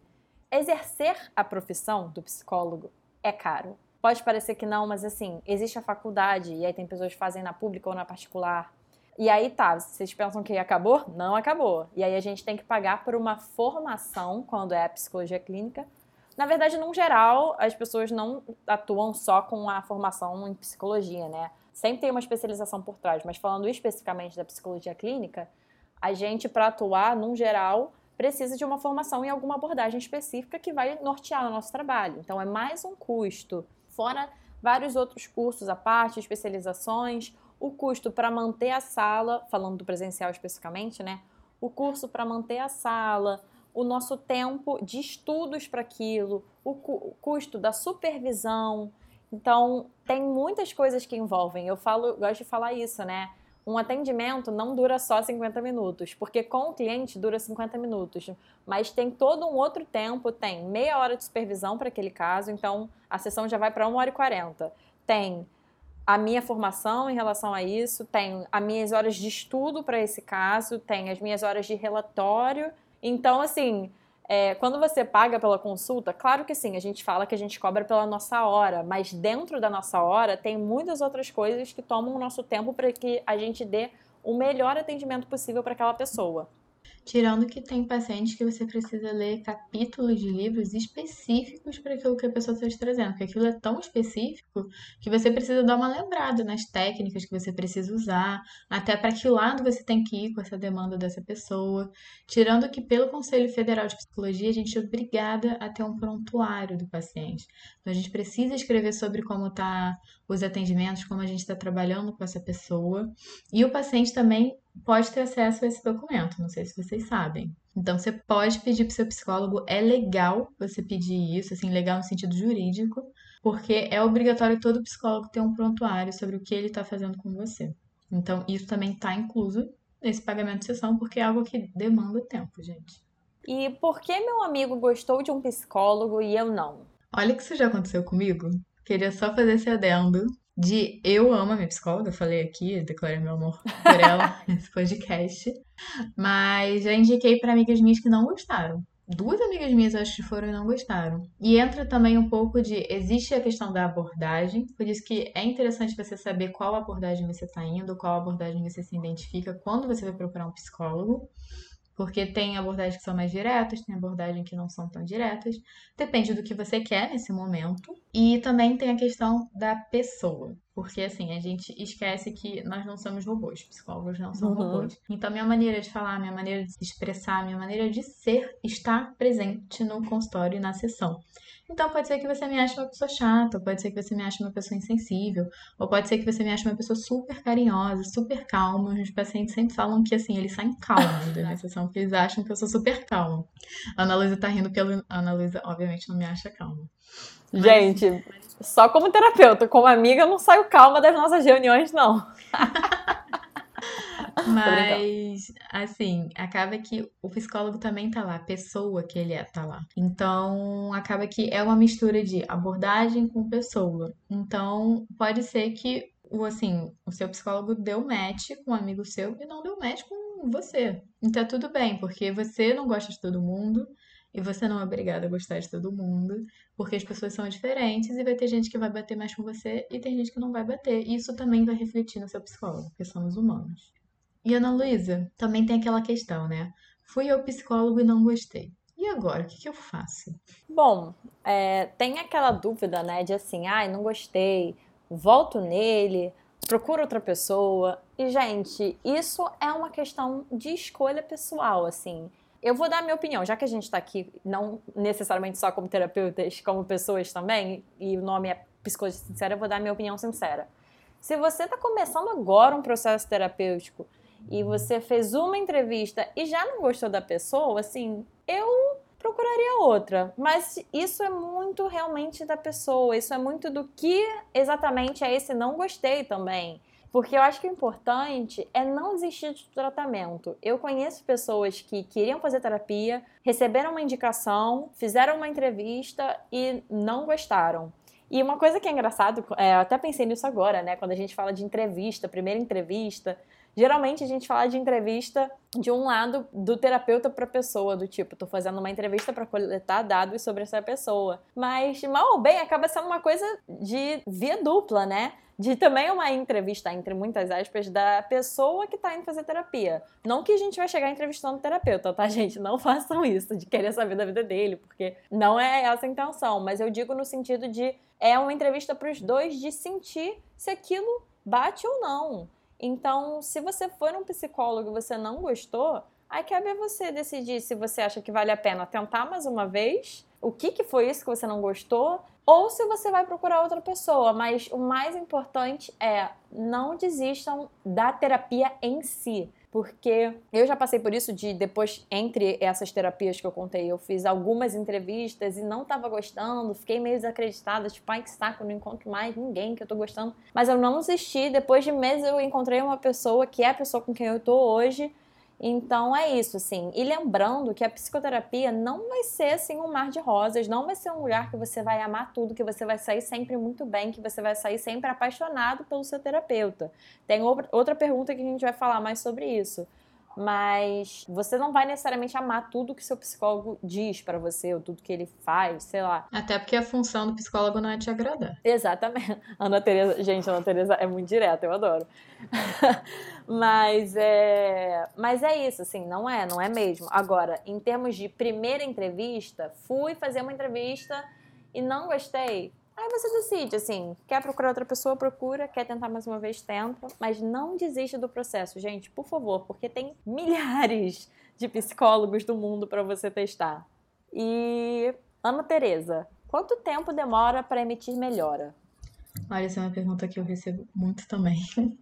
exercer a profissão do psicólogo é caro. Pode parecer que não, mas assim, existe a faculdade, e aí tem pessoas que fazem na pública ou na particular. E aí tá, vocês pensam que acabou? Não acabou. E aí a gente tem que pagar por uma formação quando é psicologia clínica. Na verdade, no geral, as pessoas não atuam só com a formação em psicologia, né? Sempre tem uma especialização por trás, mas falando especificamente da psicologia clínica, a gente, para atuar, num geral, precisa de uma formação em alguma abordagem específica que vai nortear o nosso trabalho. Então, é mais um custo, fora vários outros cursos à parte, especializações, o custo para manter a sala, falando do presencial especificamente, né? O curso para manter a sala, o nosso tempo de estudos para aquilo, o, cu o custo da supervisão. Então, tem muitas coisas que envolvem. Eu falo, gosto de falar isso, né? um atendimento não dura só 50 minutos, porque com o cliente dura 50 minutos, mas tem todo um outro tempo, tem meia hora de supervisão para aquele caso, então a sessão já vai para 1 hora e 40. Tem a minha formação em relação a isso, tem as minhas horas de estudo para esse caso, tem as minhas horas de relatório. Então, assim, é, quando você paga pela consulta, claro que sim, a gente fala que a gente cobra pela nossa hora, mas dentro da nossa hora tem muitas outras coisas que tomam o nosso tempo para que a gente dê o melhor atendimento possível para aquela pessoa. Tirando que tem pacientes que você precisa ler capítulos de livros específicos para aquilo que a pessoa está te trazendo, porque aquilo é tão específico que você precisa dar uma lembrada nas técnicas que você precisa usar, até para que lado você tem que ir com essa demanda dessa pessoa. Tirando que pelo Conselho Federal de Psicologia a gente é obrigada a ter um prontuário do paciente. Então a gente precisa escrever sobre como tá os atendimentos, como a gente está trabalhando com essa pessoa. E o paciente também pode ter acesso a esse documento, não sei se vocês sabem. Então você pode pedir para o seu psicólogo, é legal você pedir isso, assim, legal no sentido jurídico, porque é obrigatório todo psicólogo ter um prontuário sobre o que ele está fazendo com você. Então isso também está incluso nesse pagamento de sessão, porque é algo que demanda tempo, gente. E por que meu amigo gostou de um psicólogo e eu não? Olha que isso já aconteceu comigo. Queria só fazer esse adendo de eu amo a minha psicóloga, falei aqui, declarei meu amor *laughs* por ela nesse podcast, mas já indiquei para amigas minhas que não gostaram. Duas amigas minhas acho que foram e não gostaram. E entra também um pouco de existe a questão da abordagem, por isso que é interessante você saber qual abordagem você está indo, qual abordagem você se identifica quando você vai procurar um psicólogo. Porque tem abordagens que são mais diretas, tem abordagens que não são tão diretas. Depende do que você quer nesse momento. E também tem a questão da pessoa. Porque, assim, a gente esquece que nós não somos robôs, psicólogos não são uhum. robôs. Então, minha maneira de falar, minha maneira de se expressar, minha maneira de ser está presente no consultório e na sessão. Então, pode ser que você me ache uma pessoa chata, pode ser que você me ache uma pessoa insensível, ou pode ser que você me ache uma pessoa super carinhosa, super calma. Os pacientes sempre falam que, assim, eles saem calmos *laughs* da minha sessão, porque eles acham que eu sou super calma. A Ana Luísa tá rindo porque a Ana Luísa, obviamente, não me acha calma. Mas, Gente, só como terapeuta, como amiga, eu não saio calma das nossas reuniões, não. *laughs* *laughs* Mas, assim, acaba que o psicólogo também tá lá, a pessoa que ele é tá lá. Então, acaba que é uma mistura de abordagem com pessoa. Então, pode ser que o assim, o seu psicólogo deu match com um amigo seu e não deu match com você. Então, tudo bem, porque você não gosta de todo mundo. E você não é obrigada a gostar de todo mundo, porque as pessoas são diferentes e vai ter gente que vai bater mais com você e tem gente que não vai bater. E isso também vai refletir no seu psicólogo, porque somos humanos. E Ana Luísa, também tem aquela questão, né? Fui ao psicólogo e não gostei. E agora, o que, que eu faço? Bom, é, tem aquela dúvida, né? De assim, ai, não gostei, volto nele, procuro outra pessoa. E, gente, isso é uma questão de escolha pessoal, assim. Eu vou dar minha opinião, já que a gente está aqui, não necessariamente só como terapeutas, como pessoas também, e o nome é Psicologia Sincera, eu vou dar minha opinião sincera. Se você está começando agora um processo terapêutico e você fez uma entrevista e já não gostou da pessoa, assim, eu procuraria outra. Mas isso é muito realmente da pessoa, isso é muito do que exatamente é esse não gostei também. Porque eu acho que o importante é não desistir do tratamento. Eu conheço pessoas que queriam fazer terapia, receberam uma indicação, fizeram uma entrevista e não gostaram. E uma coisa que é engraçado, é, eu até pensei nisso agora, né? Quando a gente fala de entrevista, primeira entrevista, Geralmente a gente fala de entrevista de um lado do terapeuta para a pessoa, do tipo, tô fazendo uma entrevista para coletar dados sobre essa pessoa. Mas mal ou bem acaba sendo uma coisa de via dupla, né? de também uma entrevista, entre muitas aspas, da pessoa que está indo fazer terapia. Não que a gente vai chegar entrevistando o terapeuta, tá, gente? Não *laughs* façam isso, de querer saber da vida dele, porque não é essa a intenção. Mas eu digo no sentido de é uma entrevista para os dois de sentir se aquilo bate ou não. Então, se você for um psicólogo e você não gostou, aí cabe a você decidir se você acha que vale a pena tentar mais uma vez, o que, que foi isso que você não gostou, ou se você vai procurar outra pessoa. Mas o mais importante é não desistam da terapia em si. Porque eu já passei por isso de depois, entre essas terapias que eu contei, eu fiz algumas entrevistas e não estava gostando, fiquei meio desacreditada, tipo, ai que saco, não encontro mais ninguém que eu tô gostando. Mas eu não desisti, depois de meses eu encontrei uma pessoa que é a pessoa com quem eu tô hoje então é isso, assim. E lembrando que a psicoterapia não vai ser assim um mar de rosas, não vai ser um lugar que você vai amar tudo, que você vai sair sempre muito bem, que você vai sair sempre apaixonado pelo seu terapeuta. Tem outra pergunta que a gente vai falar mais sobre isso mas você não vai necessariamente amar tudo que seu psicólogo diz para você, ou tudo que ele faz, sei lá. Até porque a função do psicólogo não é te agradar. Exatamente. *laughs* Ana Teresa, gente, Ana Teresa é muito direta, eu adoro. *laughs* mas é, mas é isso, assim, não é, não é mesmo. Agora, em termos de primeira entrevista, fui fazer uma entrevista e não gostei. Aí você decide, assim, quer procurar outra pessoa, procura, quer tentar mais uma vez, tenta, mas não desista do processo, gente, por favor, porque tem *laughs* milhares de psicólogos do mundo para você testar. E Ana Teresa, quanto tempo demora para emitir melhora? Olha, essa é uma pergunta que eu recebo muito também. *laughs*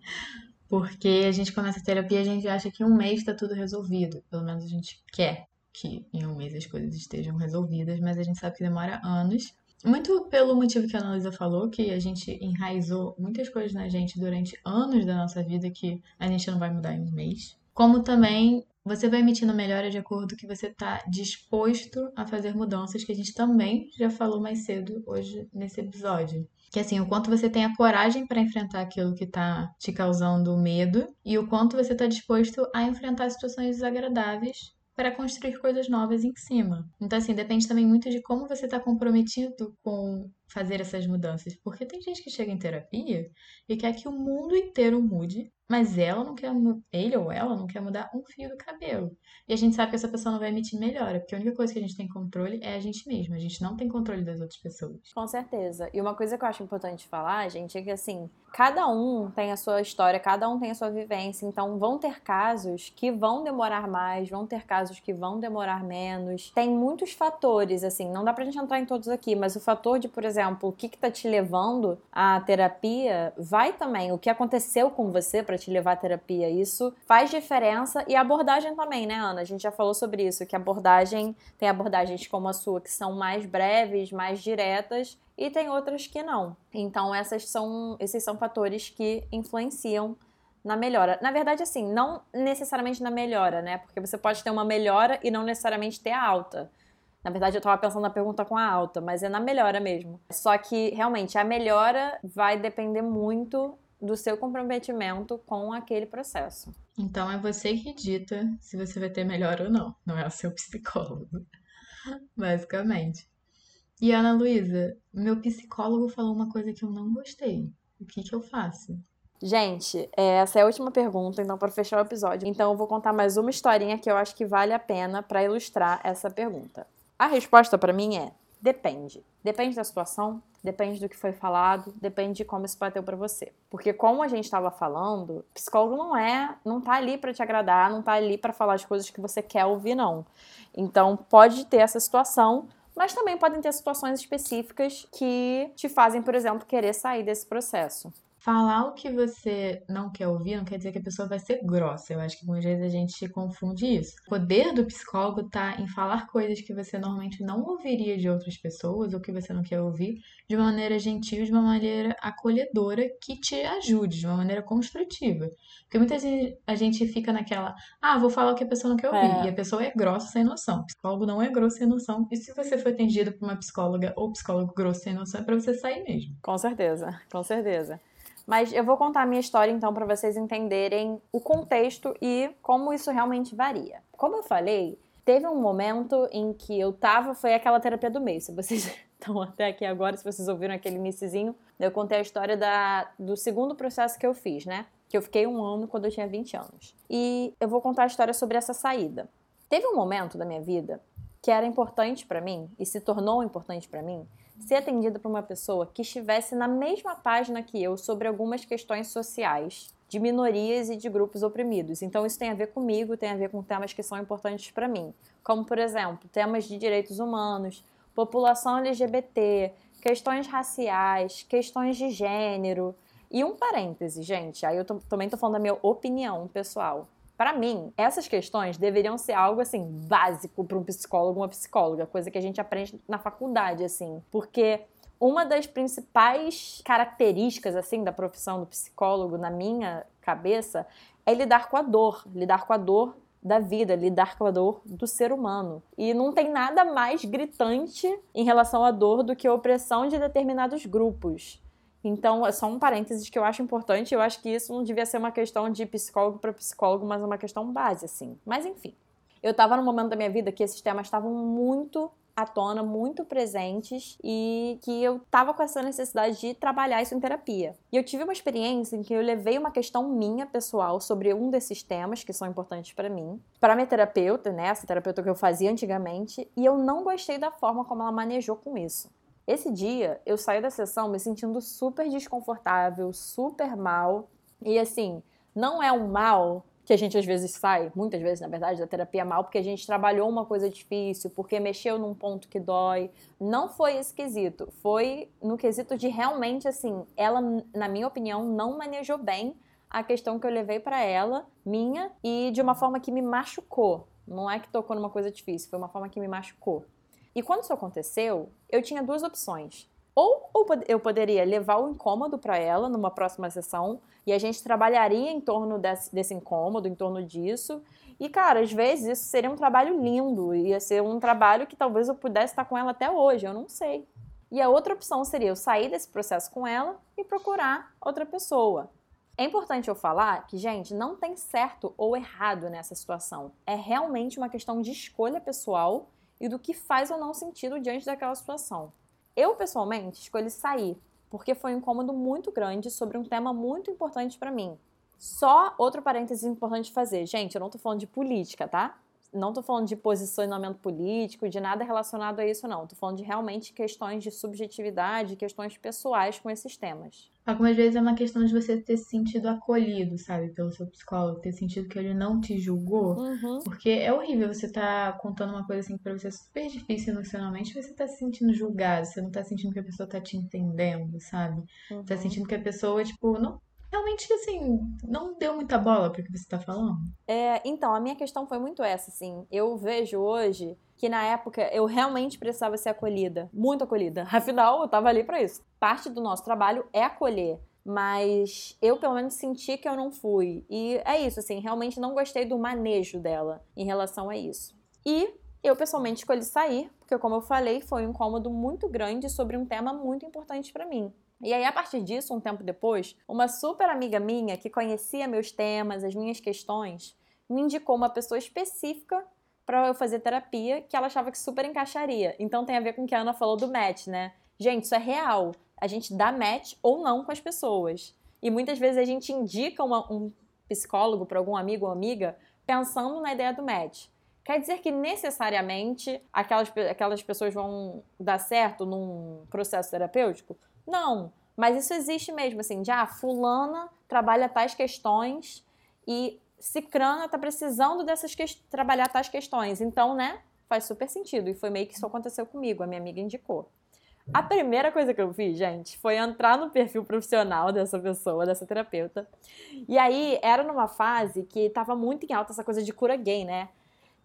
Porque a gente começa a terapia a gente acha que em um mês está tudo resolvido. Pelo menos a gente quer que em um mês as coisas estejam resolvidas, mas a gente sabe que demora anos. Muito pelo motivo que a Analisa falou, que a gente enraizou muitas coisas na gente durante anos da nossa vida que a gente não vai mudar em um mês. Como também você vai emitindo melhora de acordo com que você está disposto a fazer mudanças, que a gente também já falou mais cedo hoje nesse episódio. Que assim, o quanto você tem a coragem para enfrentar aquilo que está te causando medo e o quanto você está disposto a enfrentar situações desagradáveis para construir coisas novas em cima. Então, assim, depende também muito de como você está comprometido com fazer essas mudanças. Porque tem gente que chega em terapia e quer que o mundo inteiro mude mas ela não quer, ele ou ela não quer mudar um fio do cabelo. E a gente sabe que essa pessoa não vai emitir melhora, porque a única coisa que a gente tem controle é a gente mesma. A gente não tem controle das outras pessoas. Com certeza. E uma coisa que eu acho importante falar, gente, é que assim, cada um tem a sua história, cada um tem a sua vivência. Então vão ter casos que vão demorar mais, vão ter casos que vão demorar menos. Tem muitos fatores, assim, não dá pra gente entrar em todos aqui, mas o fator de, por exemplo, o que, que tá te levando à terapia vai também. O que aconteceu com você para te levar à terapia. Isso faz diferença e a abordagem também, né, Ana? A gente já falou sobre isso, que abordagem tem abordagens como a sua que são mais breves, mais diretas e tem outras que não. Então, essas são, esses são fatores que influenciam na melhora. Na verdade, assim, não necessariamente na melhora, né? Porque você pode ter uma melhora e não necessariamente ter a alta. Na verdade, eu estava pensando na pergunta com a alta, mas é na melhora mesmo. Só que, realmente, a melhora vai depender muito do seu comprometimento com aquele processo. Então é você que dita se você vai ter melhor ou não, não é o seu *laughs* psicólogo, basicamente. E Ana Luísa, meu psicólogo falou uma coisa que eu não gostei. O que, que eu faço? Gente, essa é a última pergunta, então, para fechar o episódio. Então, eu vou contar mais uma historinha que eu acho que vale a pena para ilustrar essa pergunta. A resposta para mim é: depende. Depende da situação, depende do que foi falado, depende de como isso bateu para você. Porque como a gente estava falando, psicólogo não é, não tá ali para te agradar, não tá ali para falar as coisas que você quer ouvir não. Então pode ter essa situação, mas também podem ter situações específicas que te fazem, por exemplo, querer sair desse processo. Falar o que você não quer ouvir não quer dizer que a pessoa vai ser grossa. Eu acho que muitas vezes a gente confunde isso. O poder do psicólogo está em falar coisas que você normalmente não ouviria de outras pessoas ou que você não quer ouvir de uma maneira gentil, de uma maneira acolhedora que te ajude, de uma maneira construtiva. Porque muitas vezes a gente fica naquela, ah, vou falar o que a pessoa não quer ouvir. É. E a pessoa é grossa sem noção. O psicólogo não é grosso sem noção. E se você for atendido por uma psicóloga ou psicólogo grosso sem noção, é para você sair mesmo. Com certeza, com certeza. Mas eu vou contar a minha história então para vocês entenderem o contexto e como isso realmente varia. Como eu falei, teve um momento em que eu tava, foi aquela terapia do mês. Se vocês *laughs* estão até aqui agora, se vocês ouviram aquele iníciozinho, eu contei a história da, do segundo processo que eu fiz, né? Que eu fiquei um ano quando eu tinha 20 anos. E eu vou contar a história sobre essa saída. Teve um momento da minha vida que era importante para mim e se tornou importante para mim ser atendida por uma pessoa que estivesse na mesma página que eu sobre algumas questões sociais de minorias e de grupos oprimidos. Então isso tem a ver comigo, tem a ver com temas que são importantes para mim, como por exemplo, temas de direitos humanos, população LGBT, questões raciais, questões de gênero. E um parêntese, gente, aí eu também tô falando da minha opinião pessoal. Para mim, essas questões deveriam ser algo assim básico para um psicólogo, uma psicóloga, coisa que a gente aprende na faculdade assim, porque uma das principais características assim da profissão do psicólogo na minha cabeça é lidar com a dor, lidar com a dor da vida, lidar com a dor do ser humano. E não tem nada mais gritante em relação à dor do que a opressão de determinados grupos. Então, é só um parênteses que eu acho importante. Eu acho que isso não devia ser uma questão de psicólogo para psicólogo, mas uma questão base, assim. Mas, enfim. Eu estava num momento da minha vida que esses temas estavam muito à tona, muito presentes e que eu tava com essa necessidade de trabalhar isso em terapia. E eu tive uma experiência em que eu levei uma questão minha pessoal sobre um desses temas que são importantes para mim, para minha terapeuta, né, essa terapeuta que eu fazia antigamente, e eu não gostei da forma como ela manejou com isso. Esse dia eu saí da sessão me sentindo super desconfortável, super mal. E assim, não é um mal que a gente às vezes sai, muitas vezes na verdade, da terapia mal porque a gente trabalhou uma coisa difícil, porque mexeu num ponto que dói. Não foi esse quesito. Foi no quesito de realmente assim, ela, na minha opinião, não manejou bem a questão que eu levei para ela, minha, e de uma forma que me machucou. Não é que tocou numa coisa difícil, foi uma forma que me machucou. E quando isso aconteceu, eu tinha duas opções. Ou, eu poderia levar o incômodo para ela numa próxima sessão e a gente trabalharia em torno desse, desse incômodo, em torno disso. E, cara, às vezes isso seria um trabalho lindo, ia ser um trabalho que talvez eu pudesse estar com ela até hoje, eu não sei. E a outra opção seria eu sair desse processo com ela e procurar outra pessoa. É importante eu falar que, gente, não tem certo ou errado nessa situação. É realmente uma questão de escolha pessoal e do que faz ou não sentido diante daquela situação. Eu, pessoalmente, escolhi sair, porque foi um incômodo muito grande sobre um tema muito importante para mim. Só outro parênteses importante fazer. Gente, eu não tô falando de política, tá? Não tô falando de posicionamento político, de nada relacionado a isso, não. Tô falando de realmente questões de subjetividade, questões pessoais com esses temas. Algumas vezes é uma questão de você ter se sentido acolhido, sabe, pelo seu psicólogo, ter sentido que ele não te julgou. Uhum. Porque é horrível você estar tá contando uma coisa assim que pra você é super difícil emocionalmente, você tá se sentindo julgado, você não tá sentindo que a pessoa tá te entendendo, sabe? Uhum. Tá sentindo que a pessoa, tipo, não realmente, assim, não deu muita bola para o que você está falando? É, então, a minha questão foi muito essa, assim. Eu vejo hoje que na época eu realmente precisava ser acolhida, muito acolhida. *laughs* Afinal, eu estava ali para isso. Parte do nosso trabalho é acolher, mas eu pelo menos senti que eu não fui. E é isso, assim, realmente não gostei do manejo dela em relação a isso. E eu pessoalmente escolhi sair, porque como eu falei, foi um incômodo muito grande sobre um tema muito importante para mim. E aí, a partir disso, um tempo depois, uma super amiga minha que conhecia meus temas, as minhas questões, me indicou uma pessoa específica para eu fazer terapia que ela achava que super encaixaria. Então tem a ver com o que a Ana falou do match, né? Gente, isso é real. A gente dá match ou não com as pessoas. E muitas vezes a gente indica uma, um psicólogo para algum amigo ou amiga pensando na ideia do match. Quer dizer que necessariamente aquelas, aquelas pessoas vão dar certo num processo terapêutico? Não, mas isso existe mesmo, assim, de ah, fulana trabalha tais questões e cicrana tá precisando dessas que... trabalhar tais questões. Então, né, faz super sentido. E foi meio que isso aconteceu comigo, a minha amiga indicou. A primeira coisa que eu fiz, gente, foi entrar no perfil profissional dessa pessoa, dessa terapeuta. E aí era numa fase que tava muito em alta essa coisa de cura gay, né?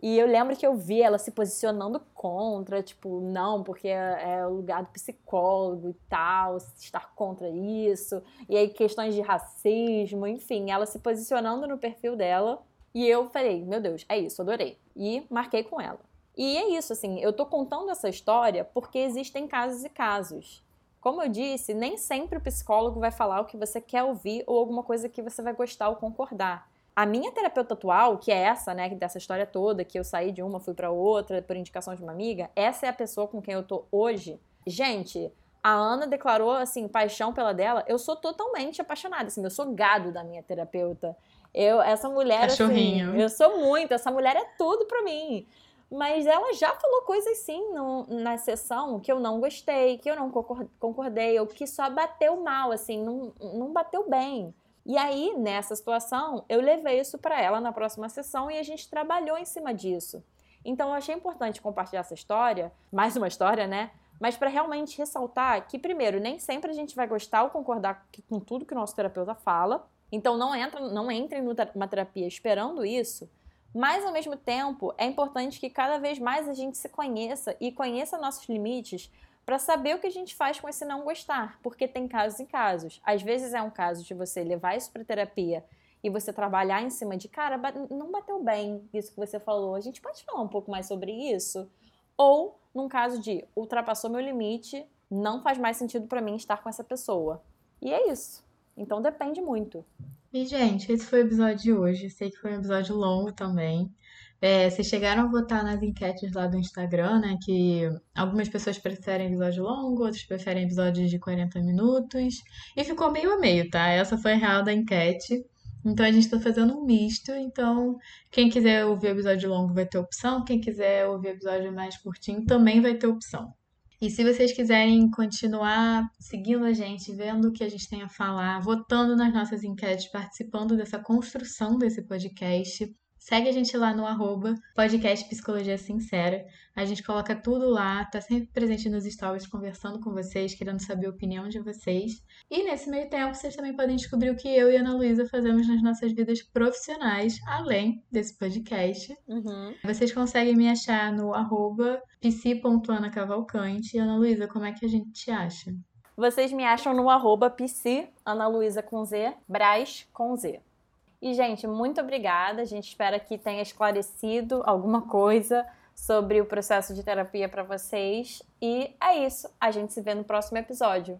E eu lembro que eu vi ela se posicionando contra, tipo, não, porque é, é o lugar do psicólogo e tal, estar contra isso. E aí questões de racismo, enfim, ela se posicionando no perfil dela. E eu falei, meu Deus, é isso, adorei. E marquei com ela. E é isso, assim, eu tô contando essa história porque existem casos e casos. Como eu disse, nem sempre o psicólogo vai falar o que você quer ouvir ou alguma coisa que você vai gostar ou concordar. A minha terapeuta atual, que é essa, né, dessa história toda, que eu saí de uma, fui para outra por indicação de uma amiga, essa é a pessoa com quem eu tô hoje. Gente, a Ana declarou assim paixão pela dela. Eu sou totalmente apaixonada, assim, eu sou gado da minha terapeuta. Eu, essa mulher, assim, eu sou muito. Essa mulher é tudo para mim. Mas ela já falou coisas sim no, na sessão que eu não gostei, que eu não concordei, ou que só bateu mal, assim, não, não bateu bem. E aí, nessa situação, eu levei isso para ela na próxima sessão e a gente trabalhou em cima disso. Então, eu achei importante compartilhar essa história, mais uma história, né? Mas para realmente ressaltar que, primeiro, nem sempre a gente vai gostar ou concordar com tudo que o nosso terapeuta fala. Então, não, entra, não entre numa terapia esperando isso, mas, ao mesmo tempo, é importante que cada vez mais a gente se conheça e conheça nossos limites para saber o que a gente faz com esse não gostar, porque tem casos e casos. Às vezes é um caso de você levar isso para terapia e você trabalhar em cima de, cara, não bateu bem isso que você falou. A gente pode falar um pouco mais sobre isso? Ou num caso de ultrapassou meu limite, não faz mais sentido para mim estar com essa pessoa. E é isso. Então depende muito. E, gente, esse foi o episódio de hoje. Sei que foi um episódio longo também. É, vocês chegaram a votar nas enquetes lá do Instagram, né? Que algumas pessoas preferem episódio longo, outras preferem episódios de 40 minutos. E ficou meio a meio, tá? Essa foi a real da enquete. Então a gente tá fazendo um misto. Então, quem quiser ouvir episódio longo vai ter opção. Quem quiser ouvir episódio mais curtinho também vai ter opção. E se vocês quiserem continuar seguindo a gente, vendo o que a gente tem a falar, votando nas nossas enquetes, participando dessa construção desse podcast, Segue a gente lá no arroba podcast Psicologia Sincera. A gente coloca tudo lá, tá sempre presente nos stories, conversando com vocês, querendo saber a opinião de vocês. E nesse meio tempo, vocês também podem descobrir o que eu e a Ana Luísa fazemos nas nossas vidas profissionais, além desse podcast. Uhum. Vocês conseguem me achar no arroba psi.anacavalcante. E Ana Luísa, como é que a gente te acha? Vocês me acham no arroba psi, Ana Luísa com Z, Braz com Z. E, gente, muito obrigada. A gente espera que tenha esclarecido alguma coisa sobre o processo de terapia para vocês. E é isso. A gente se vê no próximo episódio.